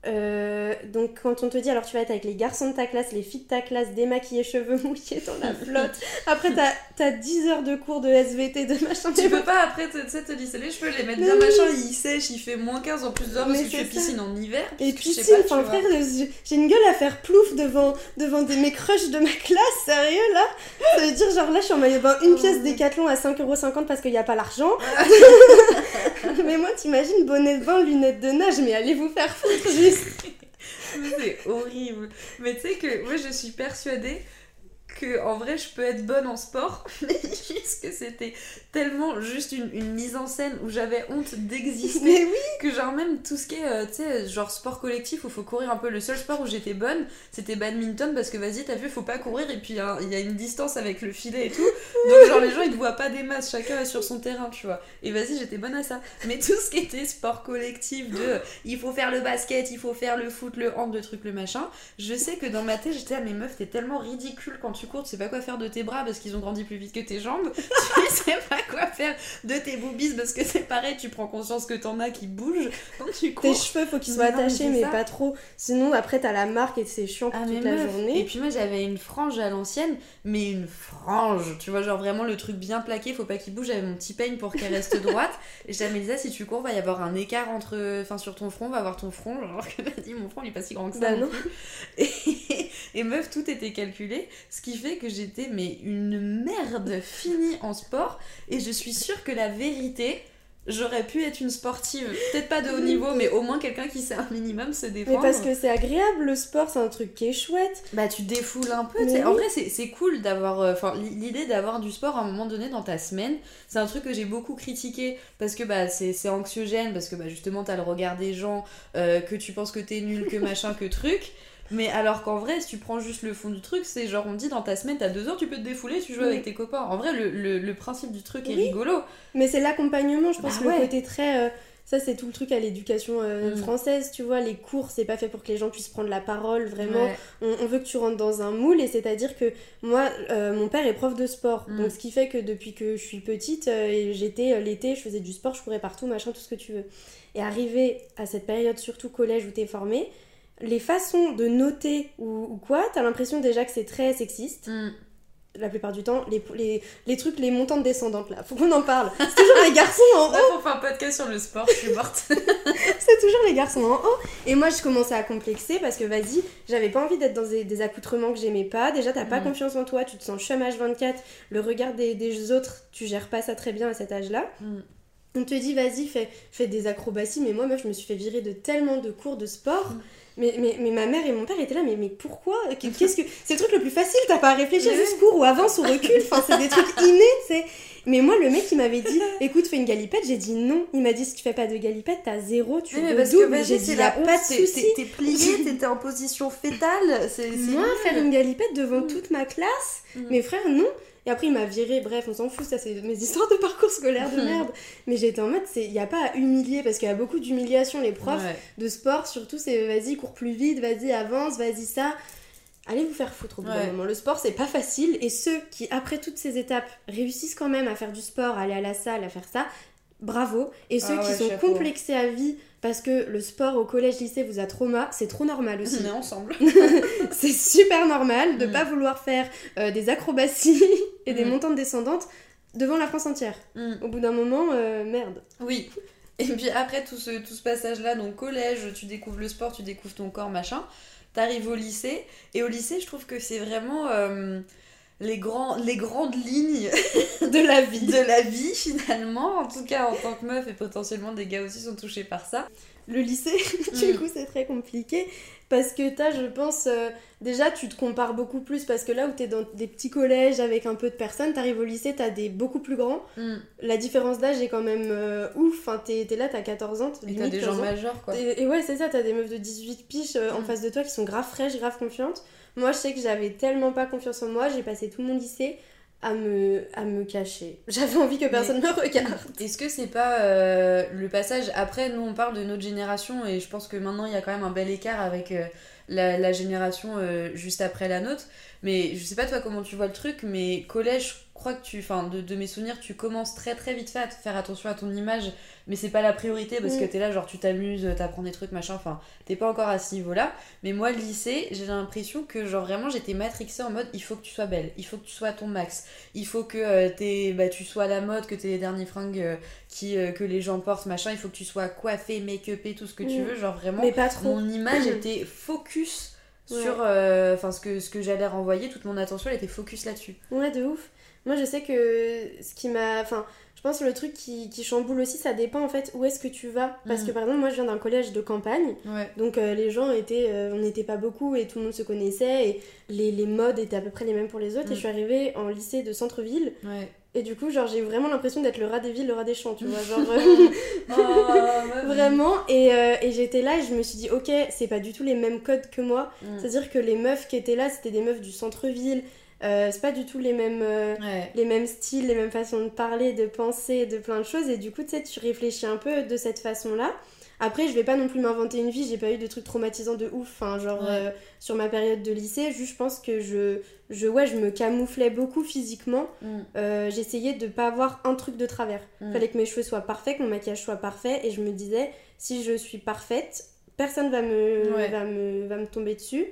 Euh, donc quand on te dit alors tu vas être avec les garçons de ta classe, les filles de ta classe, démaquillés, cheveux mouillés dans la flotte, après t'as as 10 heures de cours de SVT, de machin. Tu peux pas après te, te lisser les cheveux, les mettre bien machin, il sèche, il fait moins 15 en plus d'heures parce que tu fais piscine en hiver. Et piscine, enfin frère, j'ai une gueule à faire plouf devant, devant des, mes crushs de ma classe, sérieux là Ça veut dire genre là je suis en maillot bain, une pièce décathlon à 5,50€ parce qu'il n'y a pas l'argent. t'imagines bonnet de bain, lunettes de nage, mais allez vous faire foutre c'est horrible. Mais tu sais que moi, je suis persuadée que en vrai je peux être bonne en sport mais juste que c'était tellement juste une, une, mise en scène où j'avais honte d'exister Mais oui. que genre même tout ce qui est euh, tu sais genre sport collectif où faut courir un peu. Le seul sport où j'étais bonne c'était badminton parce que vas-y t'as vu faut pas courir et puis hein, il y a une distance avec le filet et tout. Donc genre les gens ils te voient pas des masses. Chacun est sur son terrain tu vois. Et vas-y j'étais bonne à ça. Mais tout ce qui était sport collectif de il faut faire le basket il faut faire le foot le hand le truc le machin je sais que dans ma tête j'étais à mes meufs t'es tellement ridicule quand tu cours tu sais pas quoi faire de tes bras parce qu'ils ont grandi plus vite que tes jambes tu sais pas quoi faire de tes boobies parce que c'est pareil tu prends conscience que t'en as qui bougent quand tu cours tes cheveux faut qu'ils soient mais attachés mais pas trop sinon après t'as la marque et c'est chiant pour Ah, toute la meuf. journée Et puis moi j'avais une frange à l'ancienne, mais une frange, tu vois, genre vraiment le truc bien plaqué, faut pas qu'il bouge, j'avais mon petit peigne pour qu'elle reste droite. Et j'avais dit ça, si tu cours, va y avoir un écart entre, enfin sur ton front, va avoir ton front, alors que dit mon front il est pas si grand que ça. Bah non. Et, et meuf, tout était calculé, ce qui fait que j'étais mais une merde finie en sport, et je suis sûre que la vérité. J'aurais pu être une sportive, peut-être pas de haut niveau, mais au moins quelqu'un qui sait un minimum se mais défendre. parce que c'est agréable le sport c'est un truc qui est chouette Bah tu défoules un peu, Mais sais. En oui. vrai c'est cool d'avoir... euh, Enfin l'idée d'avoir du sport à un moment donné dans ta semaine, c'est un truc que j'ai beaucoup critiqué parce que bah c'est c'est anxiogène, parce que bah justement t'as le regard des gens, euh, que tu penses que t'es nul, que machin, que truc. Mais alors qu'en vrai, si tu prends juste le fond du truc, c'est genre on dit dans ta semaine, t'as deux heures, tu peux te défouler, tu joues Oui. avec tes copains. En vrai, le, le, le principe du truc est rigolo. Mais c'est l'accompagnement, je pense, Bah le ouais. côté très. euh, ça, c'est tout le truc à l'éducation euh, Mm. française, tu vois. Les cours, c'est pas fait pour que les gens puissent prendre la parole, vraiment. Ouais. On, on veut que tu rentres dans un moule, et c'est-à-dire que moi, euh, mon père est prof de sport. Mm. Donc, ce qui fait que depuis que je suis petite, et j'étais l'été, je faisais du sport, je courais partout, machin, tout ce que tu veux. Et arrivé à cette période, surtout collège où t'es formé, les façons de noter ou, ou quoi, t'as l'impression déjà que c'est très sexiste Mm. la plupart du temps, les, les, les trucs, les montantes descendantes là, faut qu'on en parle. C'est toujours les garçons en haut, Là, pour faire un podcast sur le sport, je suis morte. c'est toujours les garçons en haut. Et moi, je commençais à complexer parce que vas-y, j'avais pas envie d'être dans des, des accoutrements que j'aimais pas. Déjà, t'as pas Mm. confiance en toi, tu te sens chômage 24, le regard des, des autres, tu gères pas ça très bien à cet âge-là. Mm. On te dit, vas-y, fais, fais des acrobaties, mais moi, meuf, je me suis fait virer de tellement de cours de sport. Mm. Mais, mais, mais ma mère et mon père étaient là, mais, mais pourquoi? Qu'est-ce que C'est le truc le plus facile, t'as pas à réfléchir, juste cours ou avance ou recule. Enfin, c'est des trucs innés, sais. Mais moi, le mec, il m'avait dit, écoute, fais une galipette. J'ai dit non. Il m'a dit, si tu fais pas de galipette, t'as zéro, tu Oui, redoubles. J'ai c'est dit, la pas de souci. t'es- plié, t'étais en position fétale. C'est c'est Moi, faire une galipette devant Mm. toute ma classe, Mm. mes frères, non. Et après, il m'a viré, bref, on s'en fout, ça c'est mes histoires de parcours scolaire de merde. Mais j'étais en mode, il n'y a pas à humilier, parce qu'il y a beaucoup d'humiliation, les profs Ouais. de sport, surtout, c'est vas-y, cours plus vite, vas-y, avance, vas-y, ça. Allez vous faire foutre au bout d'un Ouais. moment. Le sport, c'est pas facile. Et ceux qui, après toutes ces étapes, réussissent quand même à faire du sport, à aller à la salle, à faire ça, bravo. Et ceux Ah qui sont chapeau. complexés à vie parce que le sport au collège, lycée vous a trauma, c'est trop normal aussi. On est ensemble. c'est super normal de Mm. pas vouloir faire euh, des acrobaties et des Mm. montantes descendantes devant la France entière. Mm. Au bout d'un moment, euh, merde. Oui. Et puis après tout ce, tout ce passage-là, donc collège, tu découvres le sport, tu découvres ton corps, machin. T'arrives au lycée. Et au lycée, je trouve que c'est vraiment euh, les, grands, les grandes lignes De la vie. de la vie, finalement. En tout cas, en tant que meuf, et potentiellement des gars aussi sont touchés par ça. Le lycée, du Mm. coup, c'est très compliqué parce que t'as, je pense, euh, déjà tu te compares beaucoup plus parce que là où t'es dans des petits collèges avec un peu de personnes, t'arrives au lycée, t'as des beaucoup plus grands. Mm. La différence d'âge est quand même euh, ouf. Enfin, t'es t'es là, t'as 14 ans. Et t'as des 15 gens majeurs, quoi. Et, et ouais, c'est ça, t'as des meufs de 18 piges euh, en Mm. face de toi qui sont grave fraîches, grave confiantes. Moi, je sais que j'avais tellement pas confiance en moi, j'ai passé tout mon lycée à me, à me cacher. J'avais envie que personne me regarde. Est-ce que c'est pas euh, le passage après nous on parle de notre génération et je pense que maintenant il y a quand même un bel écart avec euh, la, la génération euh, juste après la nôtre mais je sais pas toi comment tu vois le truc mais collège crois que tu enfin de, de mes souvenirs tu commences très très vite fait à te faire attention à ton image mais c'est pas la priorité parce que Mm. t'es là genre tu t'amuses t'apprends des trucs machin enfin t'es pas encore à ce niveau là mais moi le lycée j'ai l'impression que genre vraiment j'étais matrixée en mode il faut que tu sois belle il faut que tu sois à ton max il faut que euh, t'aies- bah, tu sois à la mode, que tu les derniers fringues euh, qui, euh, que les gens portent, machin. Il faut que tu sois coiffé, make-upé, tout ce que tu Mm. veux. Genre vraiment, Mais pas trop. mon image était focus Ouais. sur euh, enfin ce que, ce que j'allais renvoyer. Toute mon attention, elle était focus là-dessus. Ouais, de ouf. Moi, je sais que ce qui m'a. Enfin, je pense que le truc qui, qui chamboule aussi, ça dépend en fait où est-ce que tu vas. Parce Mm. que par exemple, moi je viens d'un collège de campagne, Ouais. donc euh, les gens étaient, euh, on n'était pas beaucoup et tout le monde se connaissait et les, les modes étaient à peu près les mêmes pour les autres. Mm. Et je suis arrivée en lycée de centre-ville Ouais. et du coup, genre j'ai vraiment l'impression d'être le rat des villes, le rat des champs, tu vois. Genre euh, Oh, vraiment. Et, et j'étais là et je me suis dit, ok, c'est pas du tout les mêmes codes que moi. Mm. C'est-à-dire que les meufs qui étaient là, c'était des meufs du centre-ville. Euh, c'est pas du tout les mêmes. euh, Ouais. les mêmes styles, les mêmes façons de parler, de penser, de plein de choses. Et du coup, tu sais, tu réfléchis un peu de cette façon-là. Après, je vais pas non plus m'inventer une vie, j'ai pas eu de trucs traumatisants de ouf, enfin, genre Ouais. euh, sur ma période de lycée. Juste, je pense que je, je, ouais, je me camouflais beaucoup physiquement. Mm. Euh, J'essayais de pas avoir un truc de travers. Mm. Fallait que mes cheveux soient parfaits, que mon maquillage soit parfait. Et je me disais, si je suis parfaite, personne va me, Ouais. va me, va me tomber dessus.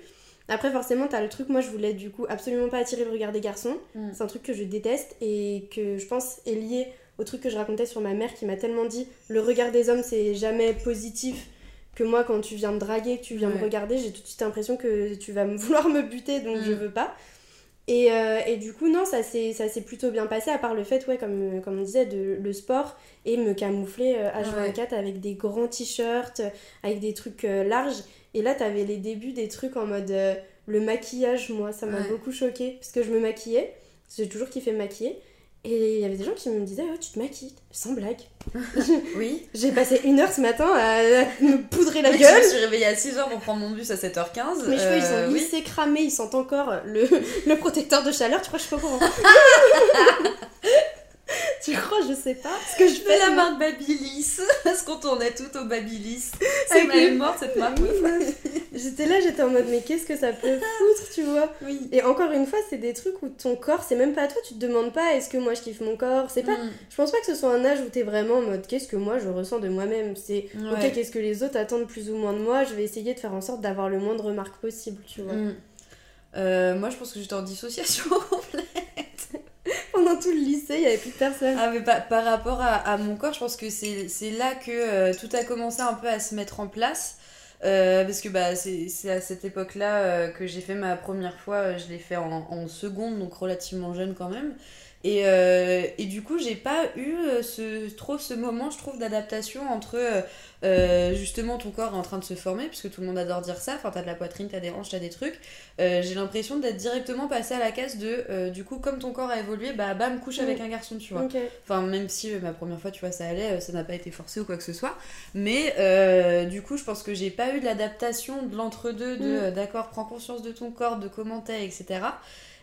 Après, forcément, t'as le truc, moi je voulais du coup absolument pas attirer le regard des garçons. Mm. C'est un truc que je déteste et que je pense est lié au truc que je racontais sur ma mère qui m'a tellement dit le regard des hommes c'est jamais positif que moi quand tu viens me draguer, que tu viens me regarder, j'ai tout de suite l'impression que tu vas me vouloir me buter donc Mm. je veux pas. Et, euh, et du coup, non, ça s'est plutôt bien passé, à part le fait, ouais, comme, comme on disait, de le sport et me camoufler euh, H24 avec des grands t-shirts, avec des trucs euh, larges. Et là, t'avais les débuts des trucs en mode euh, le maquillage, moi, ça m'a Ouais. beaucoup choqué parce que je me maquillais, j'ai toujours kiffé me maquiller. Et il y avait des gens qui me disaient, oh, tu te maquilles, sans blague. Oui. J'ai passé une heure ce matin à, me poudrer la Je gueule. me suis réveillée à 6h pour prendre mon bus à 7h15. Mes cheveux ils sont oui. lissés, cramés, ils sentent encore le, le protecteur de chaleur. Tu crois que je suis pas au courant? Tu crois, je sais pas ce que je fais la moi. marque Babyliss parce qu'on tournait tout au Babyliss. C'est est les- morte cette marque. J'étais là, j'étais en mode mais qu'est-ce que ça peut foutre, tu vois? Oui. Et encore une fois, c'est des trucs où ton corps, c'est même pas toi, tu te demandes pas est-ce que moi je kiffe mon corps, c'est pas Mm. Je pense pas que ce soit un âge où t'es vraiment en mode qu'est-ce que moi je ressens de moi-même? C'est Ouais. ok, qu'est-ce que les autres attendent plus ou moins de moi? Je vais essayer de faire en sorte d'avoir le moins de remarques possible, tu vois. Mm. Euh, moi, je pense que j'étais en dissociation. Pendant tout le lycée, il y avait plus de personne. ah, mais par, rapport à, mon corps, je pense que c'est là que euh, tout a commencé un peu à se mettre en place. Euh, parce que bah, c'est à cette époque-là euh, que j'ai fait ma première fois. Je l'ai fait en seconde, donc relativement jeune quand même. Et, euh, et du coup, j'ai pas eu euh, ce, trop ce moment, je trouve, d'adaptation entre euh, justement ton corps est en train de se former, puisque tout le monde adore dire ça. Enfin, t'as de la poitrine, t'as des hanches, t'as des trucs. Euh, j'ai l'impression d'être directement passée à la case de du coup, comme ton corps a évolué, bah bam, couche Mm. avec un garçon, tu vois. Enfin, même si ma première fois, tu vois, ça allait, ça n'a pas été forcé ou quoi que ce soit. Mais du coup, je pense que j'ai pas eu de l'adaptation de l'entre-deux, de Mm. d'accord, prends conscience de ton corps, de comment t'es, etc.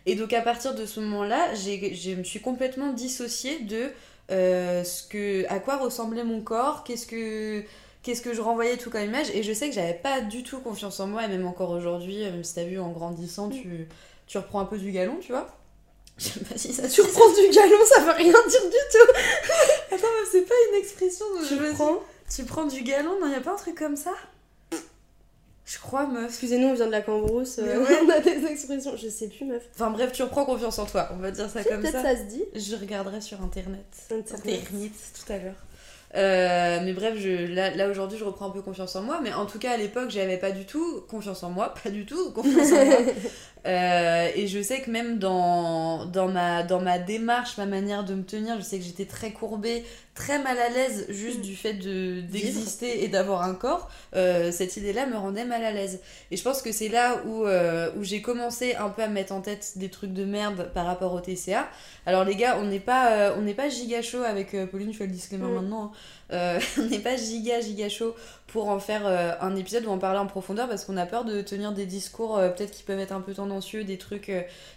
Et donc, à partir de ce moment-là, je me suis complètement dissociée de euh, ce que, à quoi ressemblait mon corps, qu'est-ce que. Qu'est-ce que je renvoyais tout comme image et je sais que j'avais pas du tout confiance en moi et même encore aujourd'hui, euh, même si t'as vu en grandissant, tu, tu reprends un peu du galon, tu vois. Je sais pas si ça Tu reprends du galon, ça veut rien dire du tout. Attends, c'est pas une expression. de- Tu je me dis- prends. Tu prends du galon Non, y a pas un truc comme ça? Je crois, meuf. Excusez-nous, on vient de la cambrousse. euh, ouais. on a des expressions. Je sais plus, meuf. Enfin bref, tu reprends confiance en toi, on va dire ça Si, comme Peut-être ça. ça. se dit. Je regarderai sur internet. Internet. Internet tout à l'heure. Euh, mais bref, je, là, là aujourd'hui, je reprends un peu confiance en moi. Mais en tout cas, à l'époque, j'avais pas du tout confiance en moi. Pas du tout confiance en moi. Euh, et je sais que même dans, dans, ma, dans ma démarche, ma manière de me tenir, je sais que j'étais très courbée, très mal à l'aise juste du fait de d'exister et d'avoir un corps. Euh, cette idée-là me rendait mal à l'aise. Et je pense que c'est là où, euh, où j'ai commencé un peu à me mettre en tête des trucs de merde par rapport au TCA. Alors les gars, on n'est pas, euh, on n'est pas giga chaud avec euh, Pauline, je fais le disclaimer Mm. maintenant. hein. Euh, on n'est pas giga giga chaud pour en faire euh, un épisode où en parler en profondeur parce qu'on a peur de tenir des discours euh, peut-être qui peuvent être un peu tendancieux, des trucs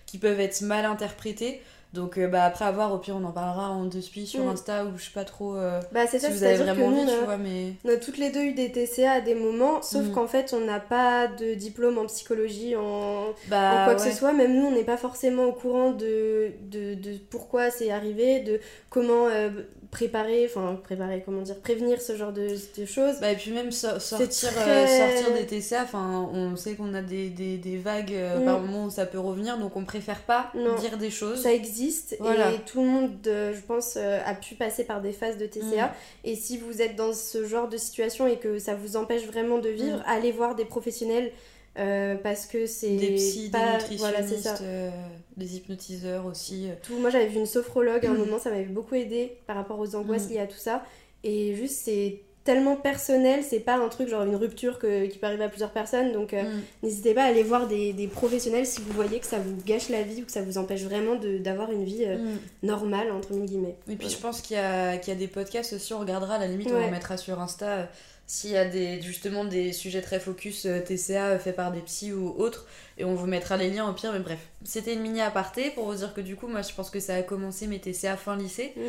qui peuvent être mal interprétés. Donc euh, bah après avoir, au pire on en parlera en deux spi sur Mm. Insta ou je sais pas trop euh, Bah, c'est si ça, vous avez vraiment envie, tu vois, mais... on a toutes les deux eu des TCA à des moments, sauf Mm. qu'en fait, on n'a pas de diplôme en psychologie, en, Bah en quoi que ce soit. Même nous, on n'est pas forcément au courant de, de, de pourquoi c'est arrivé, de comment euh, préparer, enfin, préparer, comment dire, prévenir ce genre de, de choses. Bah, et puis même so- sortir, très- sortir des TCA, enfin, on sait qu'on a des, des, des vagues Mm. par moment où ça peut revenir, donc on préfère pas Non. dire des choses. Ça existe Voilà. et tout le monde, euh, je pense, euh, a pu passer par des phases de TCA. Mm. Et si vous êtes dans ce genre de situation et que ça vous empêche vraiment de vivre, Mm. allez voir des professionnels euh, parce que c'est Des psys, des nutritionnistes, voilà euh, des hypnotiseurs aussi. tout moi j'avais vu une sophrologue à un moment ça m'avait beaucoup aidé par rapport aux angoisses Mm. liées à tout ça et juste c'est tellement personnel c'est pas un truc genre une rupture que- qui peut arriver à plusieurs personnes donc euh, Mm. n'hésitez pas à aller voir des, des professionnels si vous voyez que ça vous gâche la vie ou que ça vous empêche vraiment d'avoir une vie euh, Mm. normale entre mille guillemets Et puis Voilà. je pense qu'il y, a, qu'il y a des podcasts aussi, on regardera, à la limite on en mettra sur Insta euh, s'il y a des, justement des sujets très focus euh, TCA euh, faits par des psys ou autres, et on vous mettra les liens au pire, mais bref. C'était une mini aparté pour vous dire que du coup, moi je pense que ça a commencé mes TCA fin lycée, Mm.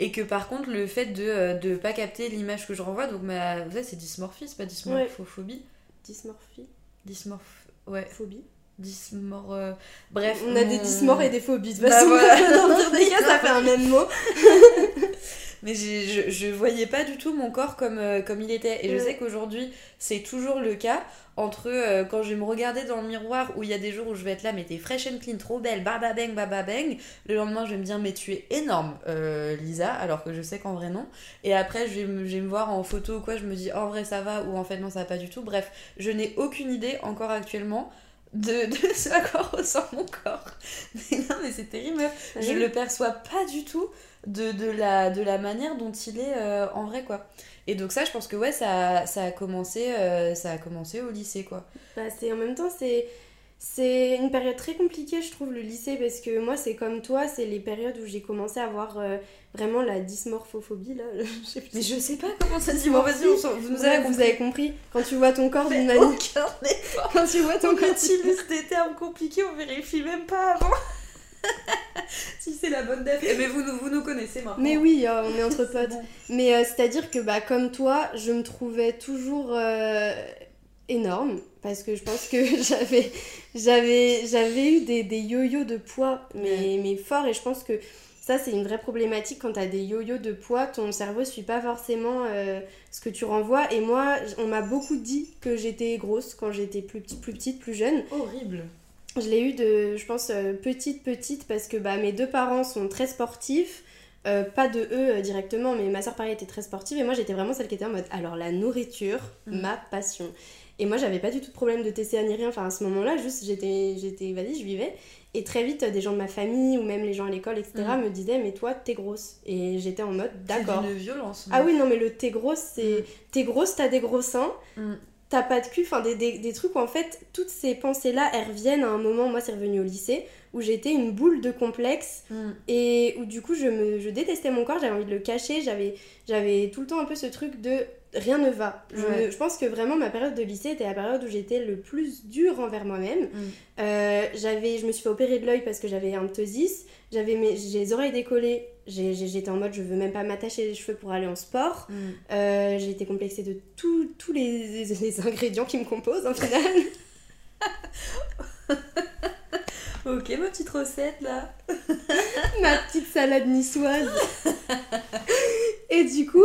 et que par contre le fait de euh, de pas capter l'image que je renvoie, donc ma, vous savez c'est dysmorphie, c'est pas dysmorphophobie dysmorphie. Dysmorph... Ouais, phobie dysmor... euh, Bref. on a des dysmores et des phobies de toute Bah façon dans le pire des cas ça fait un même mot Mais je, je voyais pas du tout mon corps comme, euh, comme il était. Et je sais qu'aujourd'hui, c'est toujours le cas. Entre euh, quand je vais me regarder dans le miroir, où il y a des jours où je vais être là, mais t'es fresh and clean, trop belle, baba bang, baba bang. Le lendemain, je vais me dire, mais tu es énorme, euh, Lisa, alors que je sais qu'en vrai non. Et après, je vais, me, je vais me voir en photo ou quoi, je me dis, en vrai ça va, ou en fait non, ça va pas du tout. Bref, je n'ai aucune idée encore actuellement. De, de ce à quoi ressemble mon corps. Mais non, mais c'est terrible, meuf. Je le perçois pas du tout de, de, la, de la manière dont il est euh, en vrai, quoi. Et donc ça, je pense que ouais, ça, ça, a, commencé, euh, ça a commencé au lycée, quoi. Bah, c'est en même temps c'est c'est une période très compliquée je trouve le lycée parce que moi c'est comme toi c'est les périodes où j'ai commencé à avoir euh, vraiment la dysmorphophobie là je sais plus Mais je sais pas comment ça se dit. Bon, vas-y, vous nous avez vous compris. avez compris quand tu vois ton corps d'une manière aucun effort. quand tu vois ton On corps utilise des termes compliqués, on vérifie même pas avant. si c'est la bonne date. Eh, Mais vous, nous- vous nous connaissez maintenant. mais oui euh, on est entre potes bon. mais euh, c'est à dire que bah comme toi je me trouvais toujours euh, énorme parce que je pense que j'avais j'avais j'avais eu des, des yo-yo de poids mais, mais fort et je pense que ça c'est une vraie problématique quand t'as des yo-yo de poids ton cerveau suit pas forcément euh, ce que tu renvoies et moi on m'a beaucoup dit que j'étais grosse quand j'étais plus, petite- plus petite plus jeune Horrible. je l'ai eu de, je pense, euh, petite, petite, parce que bah, mes deux parents sont très sportifs. Euh, pas de eux euh, directement, mais ma soeur pareil était très sportive. Et moi, j'étais vraiment celle qui était en mode, alors la nourriture, Mm. ma passion. Et moi, j'avais pas du tout de problème de TCA ni rien. Enfin, à ce moment-là, juste, j'étais, j'étais, vas-y, je vivais. Et très vite, des gens de ma famille ou même les gens à l'école, etc., Mm. me disaient, mais toi, t'es grosse. Et j'étais en mode, d'accord. C'est d'une violence. Ah oui, non, mais le t'es grosse, c'est. Mm. T'es grosse, t'as des gros seins, Mm. t'as pas de cul, enfin des, des, des trucs où en fait, toutes ces pensées-là, elles reviennent à un moment, moi c'est revenu au lycée, où j'étais une boule de complexe et où du coup je, me, je détestais mon corps, j'avais envie de le cacher, j'avais, j'avais tout le temps un peu ce truc de rien ne va. Je, Ouais. me- je pense que vraiment ma période de lycée était la période où j'étais le plus dur envers moi-même. Mm. Euh, j'avais, je me suis fait opérer de l'œil parce que j'avais un ptosis, j'avais mes, j'ai les oreilles décollées, j'étais en mode je veux même pas m'attacher les cheveux pour aller en sport. Mm. Euh, j'ai été complexée de tous tous les, les ingrédients qui me composent en final. Ok, ma petite recette là. Ma petite salade niçoise. et du coup,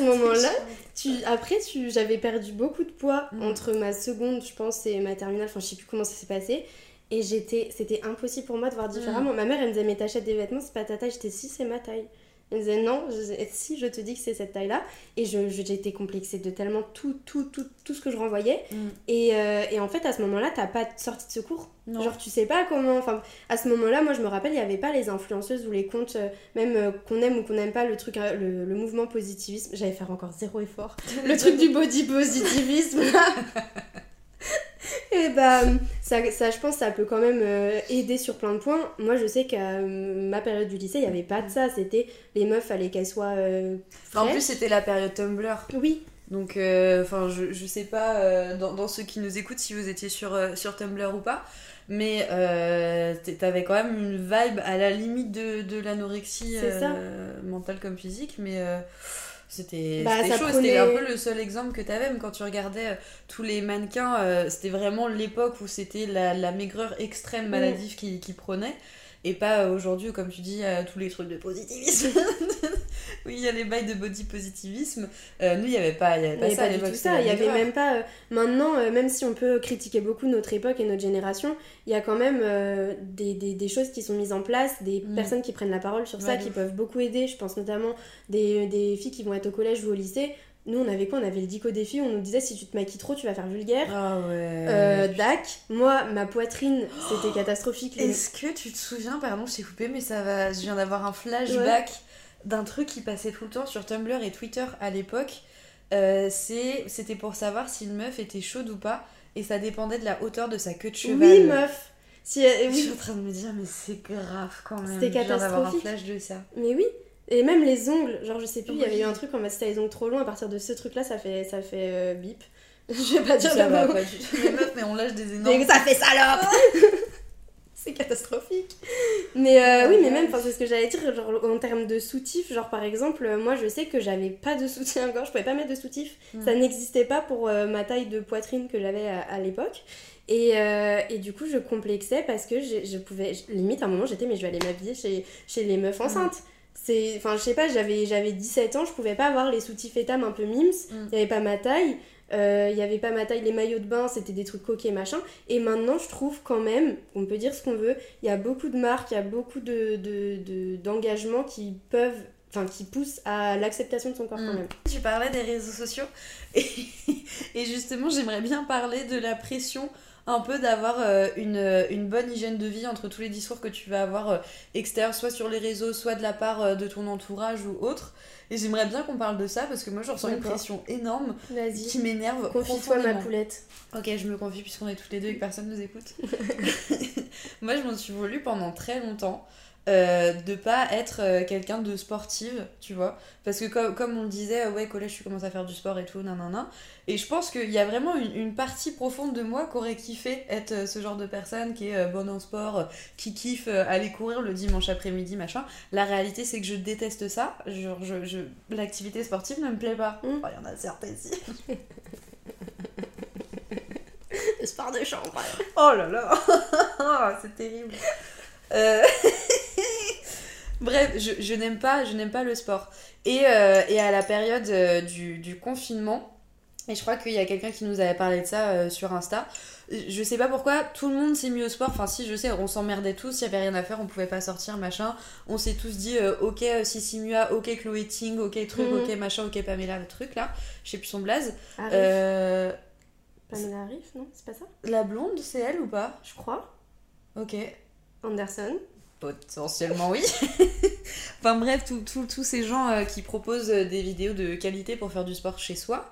ce moment-là, tu, après tu, j'avais perdu beaucoup de poids Mm. entre ma seconde, je pense, et ma terminale. Enfin, je sais plus comment ça s'est passé. Et j'étais, c'était impossible pour moi de voir différemment. Ma mère, elle me disait, mais t'achètes des vêtements, c'est pas ta taille. J'étais, si, c'est ma taille. Elle me disait, non, je- si, je te dis que c'est cette taille-là. Et j'étais complexée de tellement tout, tout, tout, tout ce que je renvoyais. Mm. Et, euh, et en fait, à ce moment-là, t'as pas de sortie de secours. Non. Genre, tu sais pas comment. Enfin, à ce moment-là, moi, je me rappelle, il n'y avait pas les influenceuses ou les comptes, euh, même euh, qu'on aime ou qu'on n'aime pas, le truc, le, le mouvement positivisme. J'allais faire encore zéro effort. Le truc du body positivisme. Et bah, ça, ça, je pense, ça peut quand même euh, aider sur plein de points. Moi, je sais qu'à euh, ma période du lycée, il n'y avait pas de ça. C'était les meufs, fallait qu'elles soient. euh, En plus, c'était la période Tumblr. oui, Donc, euh, enfin, je, je sais pas euh, dans, dans ceux qui nous écoutent si vous étiez sur, sur Tumblr ou pas, mais t'avais quand même une vibe à la limite de, de l'anorexie mentale comme physique, mais c'était Bah, c'était ça chaud. prenait- C'était un peu le seul exemple que t'avais, même quand tu regardais euh, tous les mannequins, euh, c'était vraiment l'époque où c'était la, la maigreur extrême Mm. maladive qui, qui prenait. Et pas euh, aujourd'hui, comme tu dis, euh, tous les trucs de positivisme. oui, il y a les bails de body positivisme. Euh, nous, il n'y avait pas, il y avait Il pas n'y ça avait à pas du tout ça. Il y avait même pas. euh, maintenant, euh, même si on peut critiquer beaucoup notre époque et notre génération, il y a quand même des, des, des choses qui sont mises en place, des Mm. personnes qui prennent la parole sur ça, Ouais, qui ouf. peuvent beaucoup aider. Je pense notamment des, des filles qui vont être au collège ou au lycée. Nous, on avait quoi? On avait le dico défi, on nous disait si tu te maquilles trop, tu vas faire vulgaire. Ah ouais. Euh, Dac, moi, ma poitrine, c'était catastrophique. les- Est-ce que tu te souviens, pardon, je t'ai coupé, mais ça va. Je viens d'avoir un flashback d'un truc qui passait tout le temps sur Tumblr et Twitter à l'époque. Euh, c'est- C'était pour savoir si une meuf était chaude ou pas, et ça dépendait de la hauteur de sa queue de cheval. Oui, meuf. Si, euh, Je suis en train de me dire, mais c'est grave quand même. C'était Je viens d'avoir un catastrophique. flash de ça. Mais oui. Et même les ongles, genre je sais plus, il y avait eu un truc en mode si t'as les ongles trop longs, à partir de ce truc là, ça fait, ça fait euh, bip. je vais pas dire Ça le va mot. pas du tout. Les meufs, mais on lâche des énormes. Mais ça fait salope C'est catastrophique. Mais euh, oui, mais même, c'est ce que j'allais dire, genre en termes de soutif, genre par exemple, euh, moi je sais que j'avais pas de soutien-gorge, je pouvais pas mettre de soutif, Mm. ça n'existait pas pour euh, ma taille de poitrine que j'avais à, à l'époque. Et, euh, et du coup, je complexais parce que je, je pouvais, je- limite à un moment, j'étais, mais je vais aller m'habiller chez, chez les meufs enceintes. C'est, enfin, je sais pas, j'avais, j'avais 17 ans, je pouvais pas avoir les soutifs étames un peu mimes, il Mm. y avait pas ma taille. Euh, Il y avait pas ma taille, les maillots de bain, c'était des trucs coquets, machin. Et maintenant, je trouve quand même, on peut dire ce qu'on veut, il y a beaucoup de marques, il y a beaucoup de, de, de- d'engagements qui peuvent, enfin, qui poussent à l'acceptation de son corps quand Mm. même. Tu parlais des réseaux sociaux et, et justement j'aimerais bien parler de la pression un peu d'avoir euh, une, une bonne hygiène de vie entre tous les discours que tu vas avoir euh, extérieurs, soit sur les réseaux, soit de la part euh, de ton entourage ou autre. Et j'aimerais bien qu'on parle de ça parce que moi je ressens une pression énorme Vas-y. qui m'énerve. Confie-toi, ma poulette. Ok, je me confie puisqu'on est toutes les deux et que personne nous écoute. Moi, je m'en suis voulu pendant très longtemps euh, de pas être euh, quelqu'un de sportive, tu vois. Parce que comme, comme on le disait, ouais, collège, tu commences à faire du sport et tout, nanana. Et je pense qu'il y a vraiment une, une partie profonde de moi qui aurait kiffé être euh, ce genre de personne qui est euh, bonne en sport, qui kiffe aller courir le dimanche après-midi, machin. La réalité, c'est que je déteste ça. Genre, je, je- l'activité sportive ne me plaît pas. Mm. Oh, Il y en a certaines ici. Le sport de chambre. Oh là là C'est terrible. Euh, Bref, je, je n'aime pas, je n'aime pas le sport. Et, euh, et à la période euh, du, du confinement, et je crois qu'il y a quelqu'un qui nous avait parlé de ça euh, sur Insta, je sais pas pourquoi, tout le monde s'est mis au sport. Enfin, si, je sais, on s'emmerdait tous, il y avait rien à faire, on pouvait pas sortir, machin. On s'est tous dit, ok, Sissi Mua, ok, Chloé Ting, ok, truc, Mhm. ok, machin, ok, Pamela, le truc là. Je sais plus son blaze. Euh, Pamela Arif, non? C'est pas ça? La blonde, c'est elle ou pas? Je crois. Ok. Anderson. Potentiellement oui. enfin bref, tous ces gens euh, qui proposent euh, des vidéos de qualité pour faire du sport chez soi.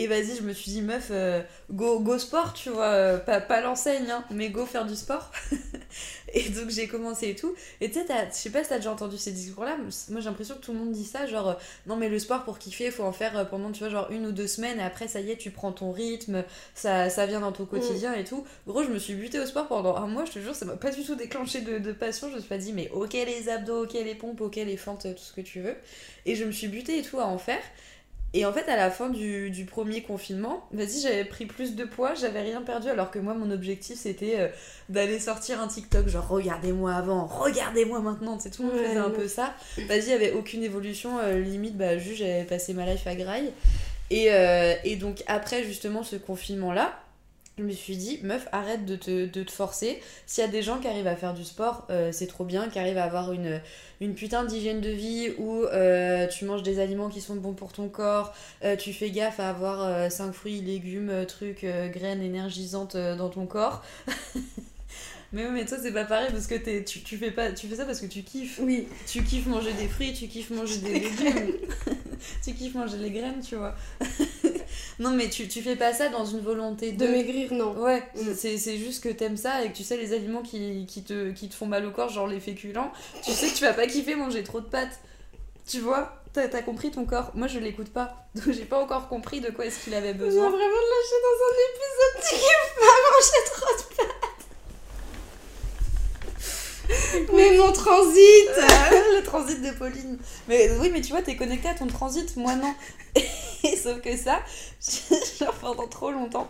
Et vas-y, je me suis dit, meuf, euh, go, go sport, tu vois, euh, pas, pas l'enseigne, hein, mais go faire du sport. et donc j'ai commencé et tout. Et tu sais, t'as- je sais pas si t'as déjà entendu ces discours-là, moi j'ai l'impression que tout le monde dit ça, genre, euh, non mais le sport pour kiffer, faut en faire pendant, tu vois, genre une ou deux semaines, et après ça y est, tu prends ton rythme, ça, ça vient dans ton quotidien et tout. Gros, je me suis butée au sport pendant un mois, je te jure, ça m'a pas du tout déclenché de, de passion. Je me suis pas dit, mais ok les abdos, ok les pompes, ok les fentes, tout ce que tu veux. Et je me suis butée et tout à en faire. Et en fait, à la fin du, du premier confinement, vas-y, j'avais pris plus de poids, j'avais rien perdu, alors que moi, mon objectif, c'était euh, d'aller sortir un TikTok, genre regardez-moi avant, regardez-moi maintenant, tu sais, tout le monde Ouais, faisait un peu ça. Vas-y, il y avait aucune évolution, euh, limite, bah, juste j'avais passé ma life à graille. Et, euh, et donc, après justement ce confinement-là, je me suis dit, meuf, arrête de te, de te forcer. S'il y a des gens qui arrivent à faire du sport, euh, c'est trop bien, qui arrivent à avoir une, une putain d'hygiène de vie où euh, tu manges des aliments qui sont bons pour ton corps, euh, tu fais gaffe à avoir 5 fruits, légumes, trucs, graines énergisantes dans ton corps. mais oui, mais toi, c'est pas pareil parce que t'es- tu, tu, fais pas, tu fais ça parce que tu kiffes. Oui. Tu kiffes manger des fruits, tu kiffes manger des légumes, tu kiffes manger les graines, tu vois. non, mais tu, tu fais pas ça dans une volonté De maigrir, non. Ouais, Mm. c'est juste que t'aimes ça et que tu sais les aliments qui, qui, te, qui te font mal au corps, genre les féculents, tu sais que tu vas pas kiffer manger trop de pâtes. Tu vois? T'as compris ton corps? Moi je l'écoute pas, donc j'ai pas encore compris de quoi est-ce qu'il avait besoin. vraiment de lâcher dans un épisode tu kiffes pas manger trop de pâtes. Mais mon transit le transit de Pauline. Mais oui, mais tu vois, t'es connecté à ton transit, moi non. Sauf que ça, genre pendant trop longtemps,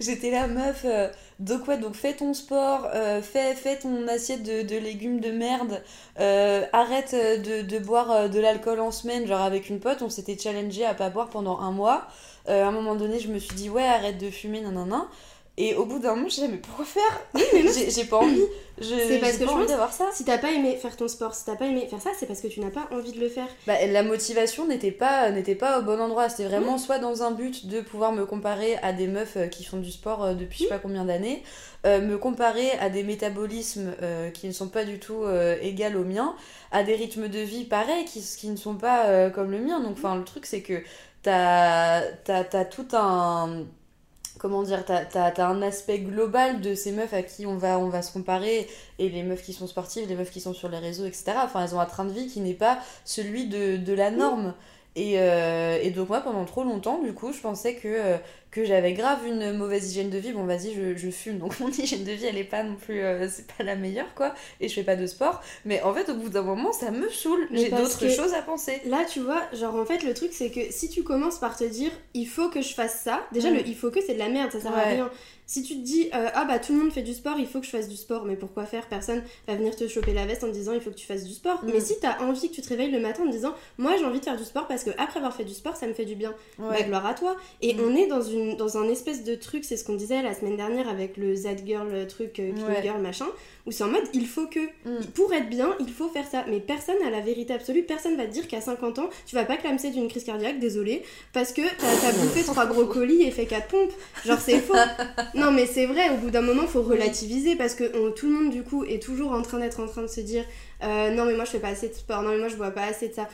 j'étais la meuf. euh, donc ouais, donc fais ton sport, euh, fais, fais ton assiette de, de légumes de merde, euh, arrête euh, de, de boire de l'alcool en semaine, genre avec une pote, on s'était challengé à pas boire pendant un mois. À un moment donné, je me suis dit ouais, arrête de fumer, nanana. Et au bout d'un moment, je disais, mais pourquoi faire? J'ai j'ai pas envie. C'est parce que pas je envie d'avoir ça. Si t'as pas aimé faire ton sport, si t'as pas aimé faire ça, c'est parce que tu n'as pas envie de le faire. Bah, la motivation n'était pas, n'était pas au bon endroit. C'était vraiment soit dans un but de pouvoir me comparer à des meufs euh, qui font du sport euh, depuis je sais pas combien d'années, euh, me comparer à des métabolismes euh, qui ne sont pas du tout euh, égaux aux miens, à des rythmes de vie pareils qui, qui ne sont pas comme le mien. Donc, enfin, le truc, c'est que t'as, t'as, t'as tout un. Comment dire, t'as, un aspect global de ces meufs à qui on va, on va se comparer, et les meufs qui sont sportives, les meufs qui sont sur les réseaux, etc. Enfin, elles ont un train de vie qui n'est pas celui de, de la norme. Et, euh, et donc moi, pendant trop longtemps, du coup, je pensais que, euh, que j'avais grave une mauvaise hygiène de vie. Bon, vas-y, je, je fume, donc mon hygiène de vie, elle est pas non plus... euh, c'est pas la meilleure, quoi. Et je fais pas de sport. Mais en fait, au bout d'un moment, ça me saoule. J'ai d'autres choses à penser. Là, tu vois, genre en fait, le truc c'est que si tu commences par te dire il faut que je fasse ça, déjà le il faut que c'est de la merde, ça sert à rien. Si tu te dis euh, ah bah tout le monde fait du sport, il faut que je fasse du sport, mais pourquoi faire? Personne va venir te choper la veste en te disant il faut que tu fasses du sport. Mm. Mais si t'as envie que tu te réveilles le matin en te disant moi j'ai envie de faire du sport parce que après avoir fait du sport ça me fait du bien, bah Ouais. gloire à toi. Et Mm. on est dans, une, dans un espèce de truc, c'est ce qu'on disait la semaine dernière avec le Z-Girl truc, euh, Clean Ouais. Girl machin, où c'est en mode il faut que. Mm. Pour être bien, il faut faire ça. Mais personne n'a la vérité absolue. Personne va te dire qu'à 50 ans, tu vas pas clamser d'une crise cardiaque, désolé, parce que t'as t'as bouffé trois brocolis et fait 4 pompes. Genre, c'est faux. Non, mais c'est vrai, au bout d'un moment, faut relativiser parce que on- tout le monde, du coup, est toujours en train d'être en train de se dire euh, non, mais moi je fais pas assez de sport, non, mais moi je bois pas assez de ça.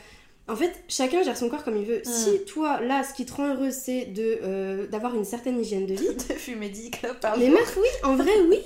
En fait, chacun gère son corps comme il veut. Si toi, là, ce qui te rend heureuse, c'est de, euh, d'avoir une certaine hygiène de vie, De fumer 10 clopes par jour. meufs, oui, en vrai, oui.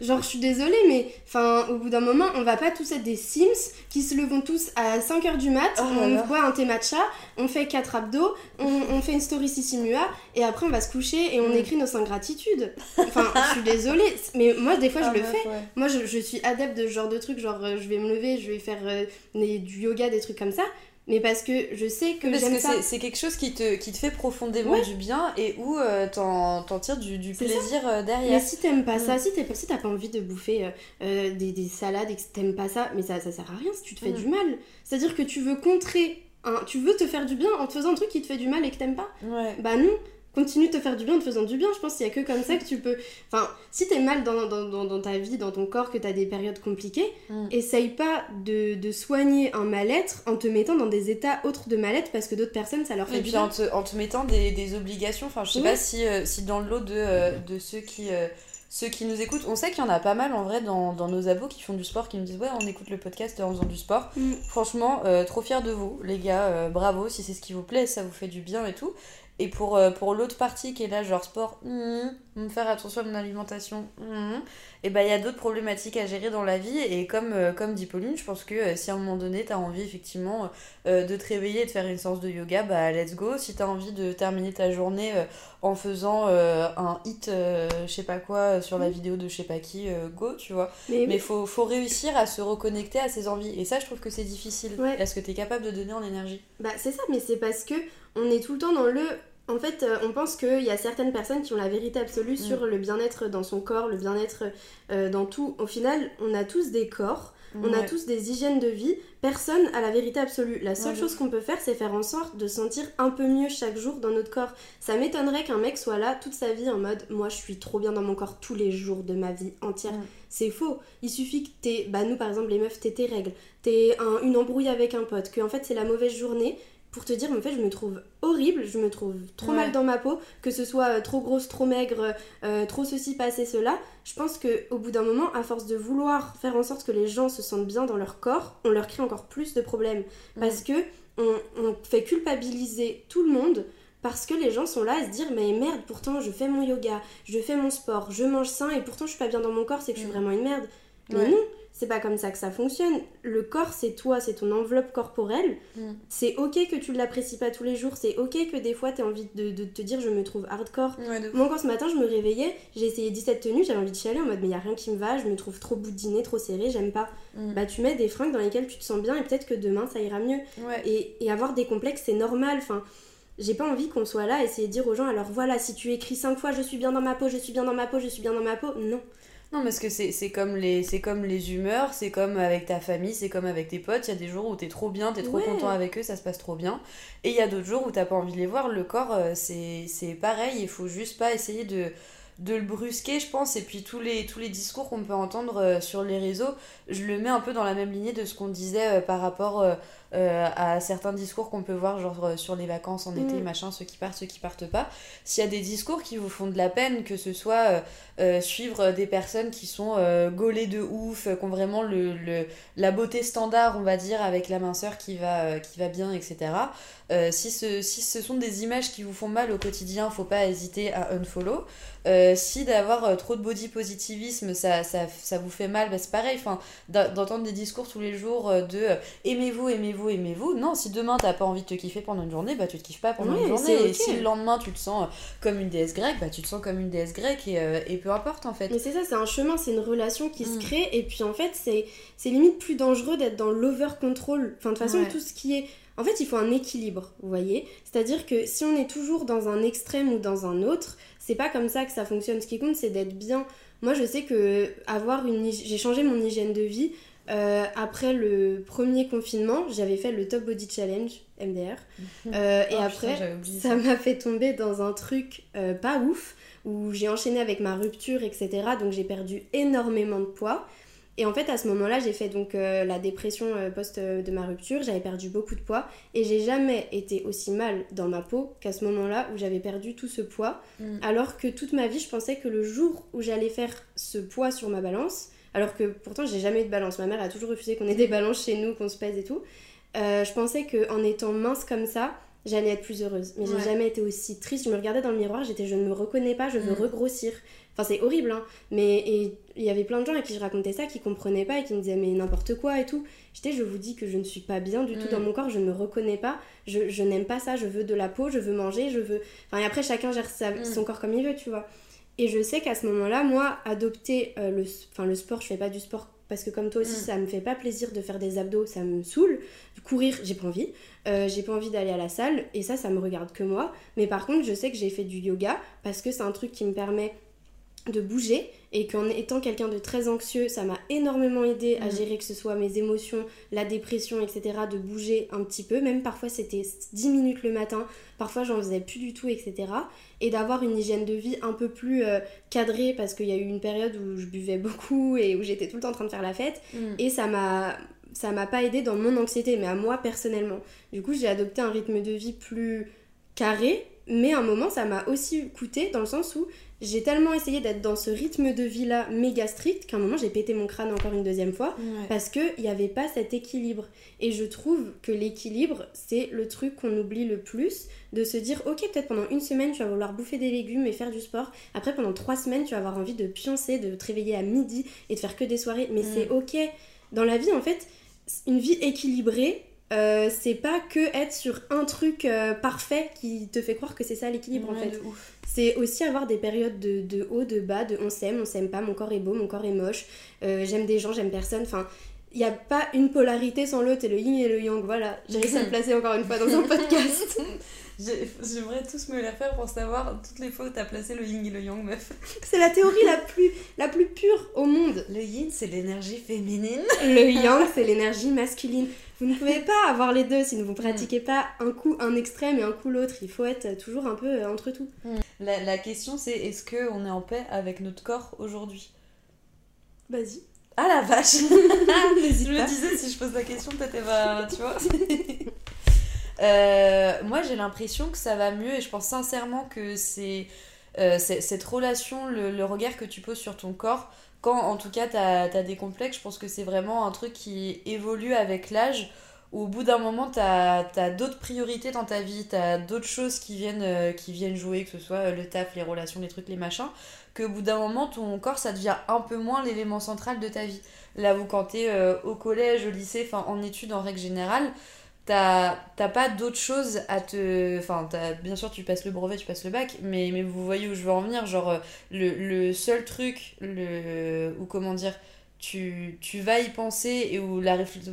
Genre, je suis désolée, mais enfin, au bout d'un moment, on va pas tous être des Sims qui se levons tous à 5h du mat, Oh on boit un thé matcha, on fait 4 abdos, on, on fait une story Sissi Mua, et après on va se coucher et on Mm. écrit nos 5 gratitudes. Enfin, je suis désolée, mais moi, des fois, je Ah, le meuf, fais. ouais. Moi, je, je suis adepte de ce genre de trucs, genre, euh, je vais me lever, je vais faire euh, du yoga, des trucs comme ça, mais parce que je sais que Parce que ça. c'est- quelque chose qui te, qui te fait profondément Ouais. du bien et où euh, t'en tires du, du C'est ça. plaisir euh, Mais derrière. si t'aimes pas Mm. ça, si t'es- si t'as pas envie de bouffer euh, euh, des, des salades et que t'aimes pas ça, mais ça, ça sert à rien si tu te fais Mm. du mal. C'est-à-dire que tu veux contrer, un, tu veux te faire du bien en te faisant un truc qui te fait du mal et que t'aimes pas. Ouais. Bah non, continue de te faire du bien en te faisant du bien. Je pense qu'il y a que comme ça que tu peux. Enfin, si t'es mal dans, dans, dans, dans ta vie, dans ton corps, que t'as des périodes compliquées, Mm. essaye pas de, de soigner un mal-être en te mettant dans des états autres de mal-être parce que d'autres personnes ça leur fait Et du puis en bien. te, en te mettant des, des obligations, enfin je sais pas si, euh, si dans le lot de, euh, de ceux, qui, euh, ceux qui nous écoutent, on sait qu'il y en a pas mal en vrai dans, dans nos abos qui font du sport, qui nous disent ouais on écoute le podcast en faisant du sport. Mm. Franchement, euh, trop fier de vous les gars, euh, bravo si c'est ce qui vous plaît, ça vous fait du bien et tout. Et pour, euh, pour l'autre partie qui est là, genre sport, hum, faire attention à mon alimentation, et bah il y a d'autres problématiques à gérer dans la vie. Et comme, euh, comme dit Pauline, je pense que euh, si à un moment donné t'as envie effectivement de te réveiller et de faire une séance de yoga, bah let's go. Si t'as envie de terminer ta journée en faisant un hit, je sais pas quoi, sur la vidéo de je sais pas qui, go, tu vois. Mais, Mais faut, faut réussir à se reconnecter à ses envies. Et ça, je trouve que c'est difficile. Ouais. Est-ce que t'es capable de donner en énergie? Bah c'est ça, mais c'est parce que on est tout le temps dans le... En fait, euh, on pense qu'il y a certaines personnes qui ont la vérité absolue sur le bien-être dans son corps, le bien-être euh, dans tout. Au final, on a tous des corps, on a tous des hygiènes de vie. Personne a la vérité absolue. La seule Ouais, chose qu'on peut faire, c'est faire en sorte de sentir un peu mieux chaque jour dans notre corps. Ça m'étonnerait qu'un mec soit là toute sa vie en mode moi je suis trop bien dans mon corps tous les jours de ma vie entière. Mm. C'est faux. Il suffit que t'aies, bah nous par exemple les meufs, t'aies tes règles, t'aies un- une embrouille avec un pote, que en fait c'est la mauvaise journée pour te dire en fait je me trouve horrible, je me trouve trop Ouais. mal dans ma peau, que ce soit euh, trop grosse, trop maigre, euh, trop ceci, pas assez cela. Je pense que au bout d'un moment, à force de vouloir faire en sorte que les gens se sentent bien dans leur corps, on leur crée encore plus de problèmes parce que on, on fait culpabiliser tout le monde parce que les gens sont là à se dire mais merde pourtant je fais mon yoga, je fais mon sport, je mange sain et pourtant je suis pas bien dans mon corps, c'est que je suis Mm. vraiment une merde. Mais Ouais. non, c'est pas comme ça que ça fonctionne. Le corps c'est toi, c'est ton enveloppe corporelle. Mm. C'est ok que tu l'apprécies pas tous les jours, c'est ok que des fois t'aies envie de, de te dire je me trouve hardcore. Ouais, Moi, quand ce matin je me réveillais, j'ai essayé 17 tenues, j'avais envie de chialer en mode mais y a rien qui me va, je me trouve trop boudinée, trop serrée, j'aime pas. Mm. Bah tu mets des fringues dans lesquelles tu te sens bien et peut-être que demain ça ira mieux. Ouais. Et, et avoir des complexes c'est normal, enfin. J'ai pas envie qu'on soit là essayer de dire aux gens alors voilà si tu écris 5 fois je suis bien dans ma peau, je suis bien dans ma peau, je suis bien dans ma peau, non. Non, parce que c'est comme, les- c'est comme les humeurs, c'est comme avec ta famille, c'est comme avec tes potes. Il y a des jours où t'es trop bien, t'es trop Ouais. content avec eux, ça se passe trop bien. Et il y a d'autres jours où t'as pas envie de les voir. Le corps, euh, c'est c'est pareil, il faut juste pas essayer de, de le brusquer, je pense, et puis tous les, tous les discours qu'on peut entendre euh, sur les réseaux, je le mets un peu dans la même lignée de ce qu'on disait euh, par rapport euh, à certains discours qu'on peut voir, genre sur les vacances en été, mm. machin, ceux qui partent, ceux qui partent pas. S'il y a des discours qui vous font de la peine, que ce soit suivre des personnes qui sont gaulées de ouf, qui ont vraiment le, le, la beauté standard, on va dire, avec la minceur qui va, qui va bien, etc. si, ce, si ce sont des images qui vous font mal au quotidien, faut pas hésiter à unfollow. Euh, si d'avoir euh, trop de body positivisme, ça, ça, ça vous fait mal, bah, c'est pareil. Enfin, d'entendre des discours tous les jours euh, de aimez-vous, aimez-vous, aimez-vous. Non, si demain t'as pas envie de te kiffer pendant une journée, bah tu te kiffes pas pendant une journée. Et si le lendemain tu te sens comme une déesse grecque, bah tu te sens comme une déesse grecque et, et peu importe en fait. Mais c'est ça, c'est un chemin, c'est une relation qui se mm. crée. Et puis en fait, c'est limite plus dangereux d'être dans l'over control. Enfin, de toute façon, tout ce qui est en fait, il faut un équilibre, vous voyez C'est-à-dire que si on est toujours dans un extrême ou dans un autre, c'est pas comme ça que ça fonctionne. Ce qui compte, c'est d'être bien. Moi, je sais que avoir une j'ai changé mon hygiène de vie euh, après le premier confinement. J'avais fait le Top Body Challenge MDR, euh, et oh, après, ça m'a fait tomber dans un truc euh, pas ouf où j'ai enchaîné avec ma rupture, etc. Donc j'ai perdu énormément de poids. Et en fait, à ce moment-là, j'ai fait donc la dépression post de ma rupture, j'avais perdu beaucoup de poids et j'ai jamais été aussi mal dans ma peau qu'à ce moment-là où j'avais perdu tout ce poids. Mm. Alors que toute ma vie, je pensais que le jour où j'allais faire ce poids sur ma balance, alors que pourtant j'ai jamais eu de balance, ma mère a toujours refusé qu'on ait des balances chez nous, qu'on se pèse et tout. je pensais qu'en étant mince comme ça, j'allais être plus heureuse. Mais j'ai jamais été aussi triste. Je me regardais dans le miroir, j'étais je ne me reconnais pas, je veux mm. regrossir. Enfin, c'est horrible, hein. Mais il y avait plein de gens à qui je racontais ça qui comprenaient pas et qui me disaient mais n'importe quoi et tout. J'étais, je vous dis que je ne suis pas bien du tout dans mm. mon corps, je ne me reconnais pas, je, je n'aime pas ça, je veux de la peau, je veux manger, je veux. Enfin, et après, chacun gère mm. son corps comme il veut, tu vois. Et je sais qu'à ce moment-là, moi, adopter euh, le, enfin, le sport, je fais pas du sport parce que comme toi aussi, mm. ça me fait pas plaisir de faire des abdos, ça me saoule. Courir, j'ai pas envie. Euh, j'ai pas envie d'aller à la salle et ça, ça me regarde que moi. Mais par contre, je sais que j'ai fait du yoga parce que c'est un truc qui me permet de bouger et qu'en étant quelqu'un de très anxieux, ça m'a énormément aidé à mm. gérer que ce soit mes émotions, la dépression, etc. de bouger un petit peu, même parfois c'était 10 minutes le matin, parfois j'en faisais plus du tout, etc. Et d'avoir une hygiène de vie un peu plus euh, cadrée parce qu'il y a eu une période où je buvais beaucoup et où j'étais tout le temps en train de faire la fête mm. et ça m'a ça m'a pas aidé dans mon anxiété mais à moi personnellement. Du coup, j'ai adopté un rythme de vie plus carré mais à un moment, ça m'a aussi coûté dans le sens où j'ai tellement essayé d'être dans ce rythme de vie là méga strict qu'à un moment j'ai pété mon crâne encore une deuxième fois parce qu'il n'y avait pas cet équilibre. Et je trouve que l'équilibre, c'est le truc qu'on oublie le plus de se dire ok, peut-être pendant une semaine tu vas vouloir bouffer des légumes et faire du sport. Après, pendant trois semaines, tu vas avoir envie de pioncer, de te réveiller à midi et de faire que des soirées. Mais c'est mm. ok. Dans la vie, en fait, une vie équilibrée, euh, c'est pas que être sur un truc euh, parfait qui te fait croire que c'est ça l'équilibre en fait. C'est aussi avoir des périodes de, haut, de bas, de on s'aime, on s'aime pas, mon corps est beau, mon corps est moche, euh, j'aime des gens, j'aime personne. Enfin, il n'y a pas une polarité sans l'autre et le yin et le yang. Voilà, j'ai réussi à le placer encore une fois dans un podcast. J'aimerais tous me la faire pour savoir toutes les fois où t'as placé le yin et le yang, meuf. C'est la théorie la plus, la plus pure au monde. Le yin, c'est l'énergie féminine. Le yang, c'est l'énergie masculine. Vous ne pouvez pas avoir les deux si vous ne pratiquez pas un coup un extrême et un coup l'autre. Il faut être toujours un peu euh, entre tout. Hmm. La, la question, c'est est-ce qu'on est en paix avec notre corps aujourd'hui? Vas-y. Ah la vache Je me disais, si je pose la question, peut-être elle va. Tu vois Euh, moi, j'ai l'impression que ça va mieux et je pense sincèrement que c'est euh, cette relation, le, regard que tu poses sur ton corps, quand en tout cas tu as, des complexes, je pense que c'est vraiment un truc qui évolue avec l'âge. Au bout d'un moment, tu as, d'autres priorités dans ta vie, tu d'autres choses qui viennent, euh, qui viennent jouer, que ce soit le taf, les relations, les trucs, les machins, qu'au bout d'un moment, ton corps, ça devient un peu moins l'élément central de ta vie. Là où quand tu es au collège, au lycée, enfin en études en règle générale, t'as pas d'autre chose à te enfin bien sûr tu passes le brevet tu passes le bac mais, mais vous voyez où je veux en venir genre euh, le, le seul truc le ou comment dire tu, tu vas y penser et où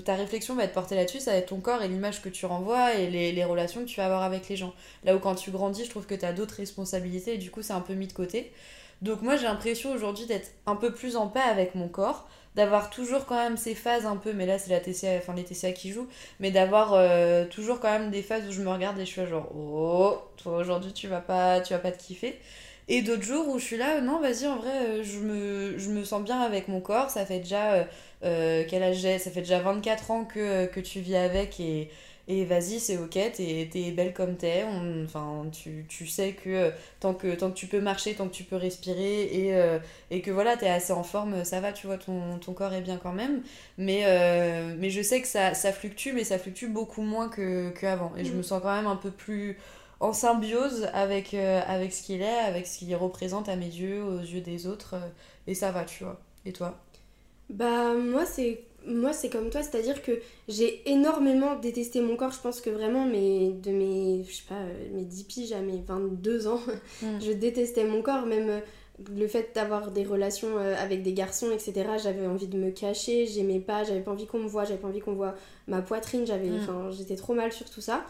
ta réflexion va être portée là-dessus ça va être ton corps et l'image que tu renvoies et les, les, relations que tu vas avoir avec les gens. Là où quand tu grandis je trouve que tu as d'autres responsabilités et du coup c'est un peu mis de côté. Donc moi j'ai l'impression aujourd'hui d'être un peu plus en paix avec mon corps d'avoir toujours quand même ces phases un peu, mais là c'est la TCA, enfin les TCA qui jouent, mais d'avoir euh, toujours quand même des phases où je me regarde et je suis genre oh, toi aujourd'hui tu vas pas, tu vas pas te kiffer. Et d'autres jours où je suis là, non, vas-y, en vrai, je me, je me sens bien avec mon corps. Ça fait déjà, quel âge j'ai? Ça fait déjà 24 ans que, que tu vis avec et, et vas-y, c'est ok, t'es es belle comme t'es. Enfin, tu, tu, sais que, euh, tant que tant que tu peux marcher, tant que tu peux respirer et, euh, et que voilà, t'es assez en forme, ça va, tu vois, ton, ton corps est bien quand même. Mais, euh, mais je sais que ça, ça fluctue, mais ça fluctue beaucoup moins qu'avant. et je mm. me sens quand même un peu plus en symbiose avec, avec ce qu'il est, avec ce qu'il représente à mes yeux, aux yeux des autres. et ça va, tu vois. Et toi? Bah, moi, c'est moi c'est comme toi, c'est-à-dire que j'ai énormément détesté mon corps. Je pense que vraiment mes, de mes, je sais pas, euh, mes 10 piges à mes 22 ans, mm. je détestais mon corps. Même euh, le fait d'avoir des relations euh, avec des garçons, etc. J'avais envie de me cacher, j'aimais pas, j'avais pas envie qu'on me voit, j'avais pas envie qu'on voit ma poitrine, j'avais, mm. j'étais trop mal sur tout ça.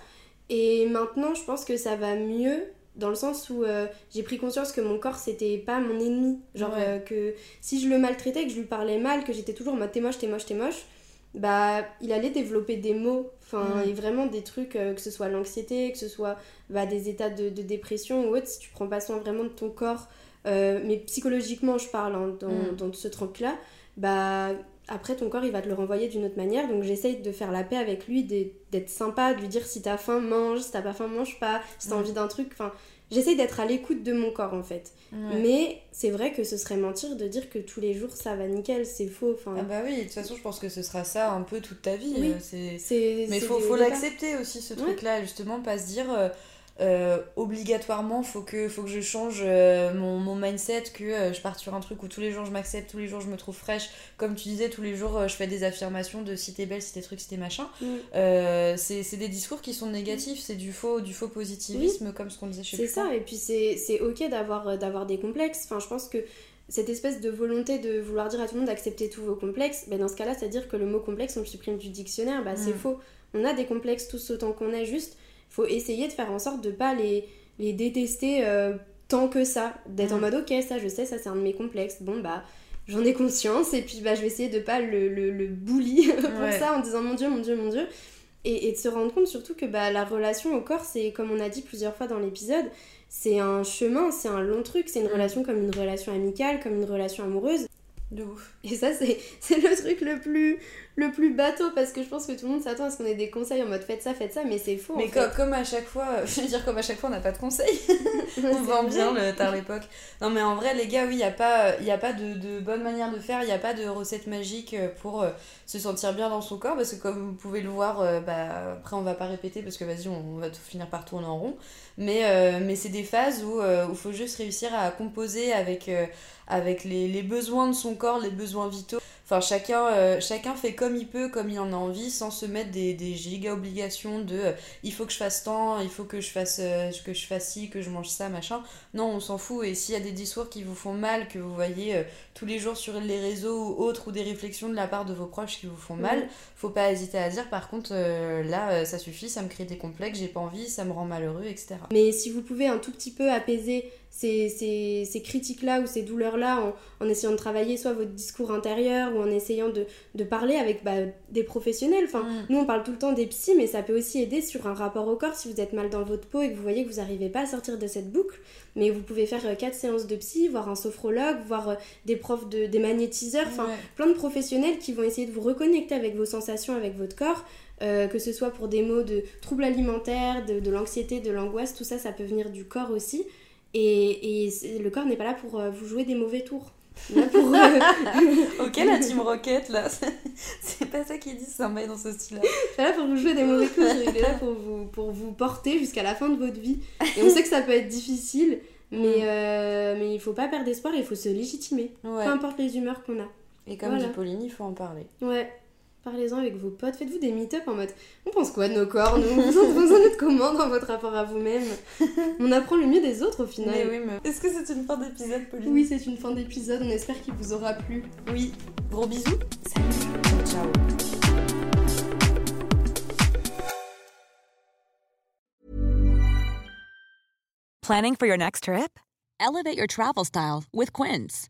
Et maintenant je pense que ça va mieux dans le sens où euh, j'ai pris conscience que mon corps c'était pas mon ennemi. Genre euh, que si je le maltraitais que je lui parlais mal que j'étais toujours t'es moche t'es moche t'es moche bah il allait développer des mots enfin et vraiment des trucs euh, que ce soit l'anxiété que ce soit bah, des états de, dépression ou autre si tu prends pas soin vraiment de ton corps mais psychologiquement je parle hein, dans, mm. dans, ce truc là bah après ton corps il va te le renvoyer d'une autre manière. Donc j'essaye de faire la paix avec lui d'être sympa de lui dire si t'as faim mange. Si t'as pas faim mange pas. Si t'as envie d'un truc enfin j'essaye d'être à l'écoute de mon corps en fait. Mais c'est vrai que ce serait mentir de dire que tous les jours ça va nickel. C'est faux enfin. Ah bah oui de toute façon je pense que ce sera ça un peu toute ta vie. Oui. Euh, c'est mais faut faut l'accepter aussi ce truc là justement pas se dire euh, obligatoirement faut que faut que je change euh, mon, mon, mindset que euh, je parte sur un truc où tous les jours je m'accepte tous les jours je me trouve fraîche comme tu disais tous les jours je fais des affirmations de si t'es belle si t'es truc si t'es machin mm. c'est des discours qui sont négatifs c'est du faux du faux positivisme comme ce qu'on disait chez c'est ça et puis c'est ok d'avoir d'avoir des complexes enfin je pense que cette espèce de volonté de vouloir dire à tout le monde d'accepter tous vos complexes, ben dans ce cas-là, c'est-à-dire que le mot complexe, on le supprime du dictionnaire, bah, c'est mm. faux. On a des complexes tous autant qu'on est, juste faut essayer de faire en sorte de pas les, les détester euh, tant que ça. D'être en mm. mode ok, ça je sais, ça c'est un de mes complexes. Bon bah j'en ai conscience et puis bah je vais essayer de pas le, le, le bully pour ça en disant mon dieu, mon dieu, mon dieu. Et, et de se rendre compte surtout que bah, la relation au corps, c'est comme on a dit plusieurs fois dans l'épisode, c'est un chemin, c'est un long truc, c'est une mm. relation comme une relation amicale, comme une relation amoureuse. De ouf. Et ça, c'est le truc le plus, le plus bateau parce que je pense que tout le monde s'attend à ce qu'on ait des conseils en mode faites ça, faites ça, mais c'est faux. Mais comme à chaque fois, je veux dire, comme à chaque fois, on n'a pas de conseils. on vend bien le tard l'époque. Non, mais en vrai, les gars, oui, il n'y a pas, y a pas de, de, bonne manière de faire, il n'y a pas de recette magique euh, pour euh, se sentir bien dans son corps parce que, comme vous pouvez le voir, euh, bah, après, on va pas répéter parce que vas-y, on, va tout finir par tourner en rond. Mais, mais c'est des phases où il faut juste réussir à composer avec, avec les, les besoins de son corps, les besoins vitaux. Enfin, chacun, euh, chacun fait comme il peut, comme il en a envie, sans se mettre des, des giga obligations de euh, il faut que je fasse tant, il faut que je fasse, euh, que je fasse ci, que je mange ça, machin. Non, on s'en fout. Et s'il y a des discours qui vous font mal, que vous voyez tous les jours sur les réseaux ou autres, ou des réflexions de la part de vos proches qui vous font mal, faut pas hésiter à dire par contre, là, ça suffit, ça me crée des complexes, j'ai pas envie, ça me rend malheureux, etc. Mais si vous pouvez un tout petit peu apaiser ces, ces, ces critiques-là ou ces douleurs-là en, en, essayant de travailler soit votre discours intérieur ou en essayant de, de parler avec bah, des professionnels. Enfin, mm. Nous, on parle tout le temps des psys, mais ça peut aussi aider sur un rapport au corps si vous êtes mal dans votre peau et que vous voyez que vous n'arrivez pas à sortir de cette boucle. Mais vous pouvez faire euh, quatre séances de psy, voir un sophrologue, voir euh, des profs, de, des magnétiseurs, enfin plein de professionnels qui vont essayer de vous reconnecter avec vos sensations, avec votre corps. Euh, que ce soit pour des maux de troubles alimentaires, de, de l'anxiété, de l'angoisse, tout ça, ça peut venir du corps aussi. Et, et le corps n'est pas là pour euh, vous jouer des mauvais tours. Là pour, euh, ok la team Rocket là, c'est pas ça qu'ils disent, c'est un bail dans ce style-là. Il est là pour vous jouer des mauvais tours, il est là pour vous, pour vous porter jusqu'à la fin de votre vie. Et on sait que ça peut être difficile, mais, mm. euh, mais il faut pas perdre espoir, il faut se légitimer. Peu importe les humeurs qu'on a. Et comme dit Pauline, il faut en parler. Ouais. Parlez-en avec vos potes, faites-vous des meet-up en mode on pense quoi de nos corps Nous, vous en êtes comment dans votre rapport à vous-même? On apprend le mieux des autres au final. Mais oui, mais... Est-ce que c'est une fin d'épisode, Pauline? Oui, c'est une fin d'épisode. On espère qu'il vous aura plu. Oui. Gros bisous. Salut. Ciao. Planning for your next trip? Elevate your travel style with Quince.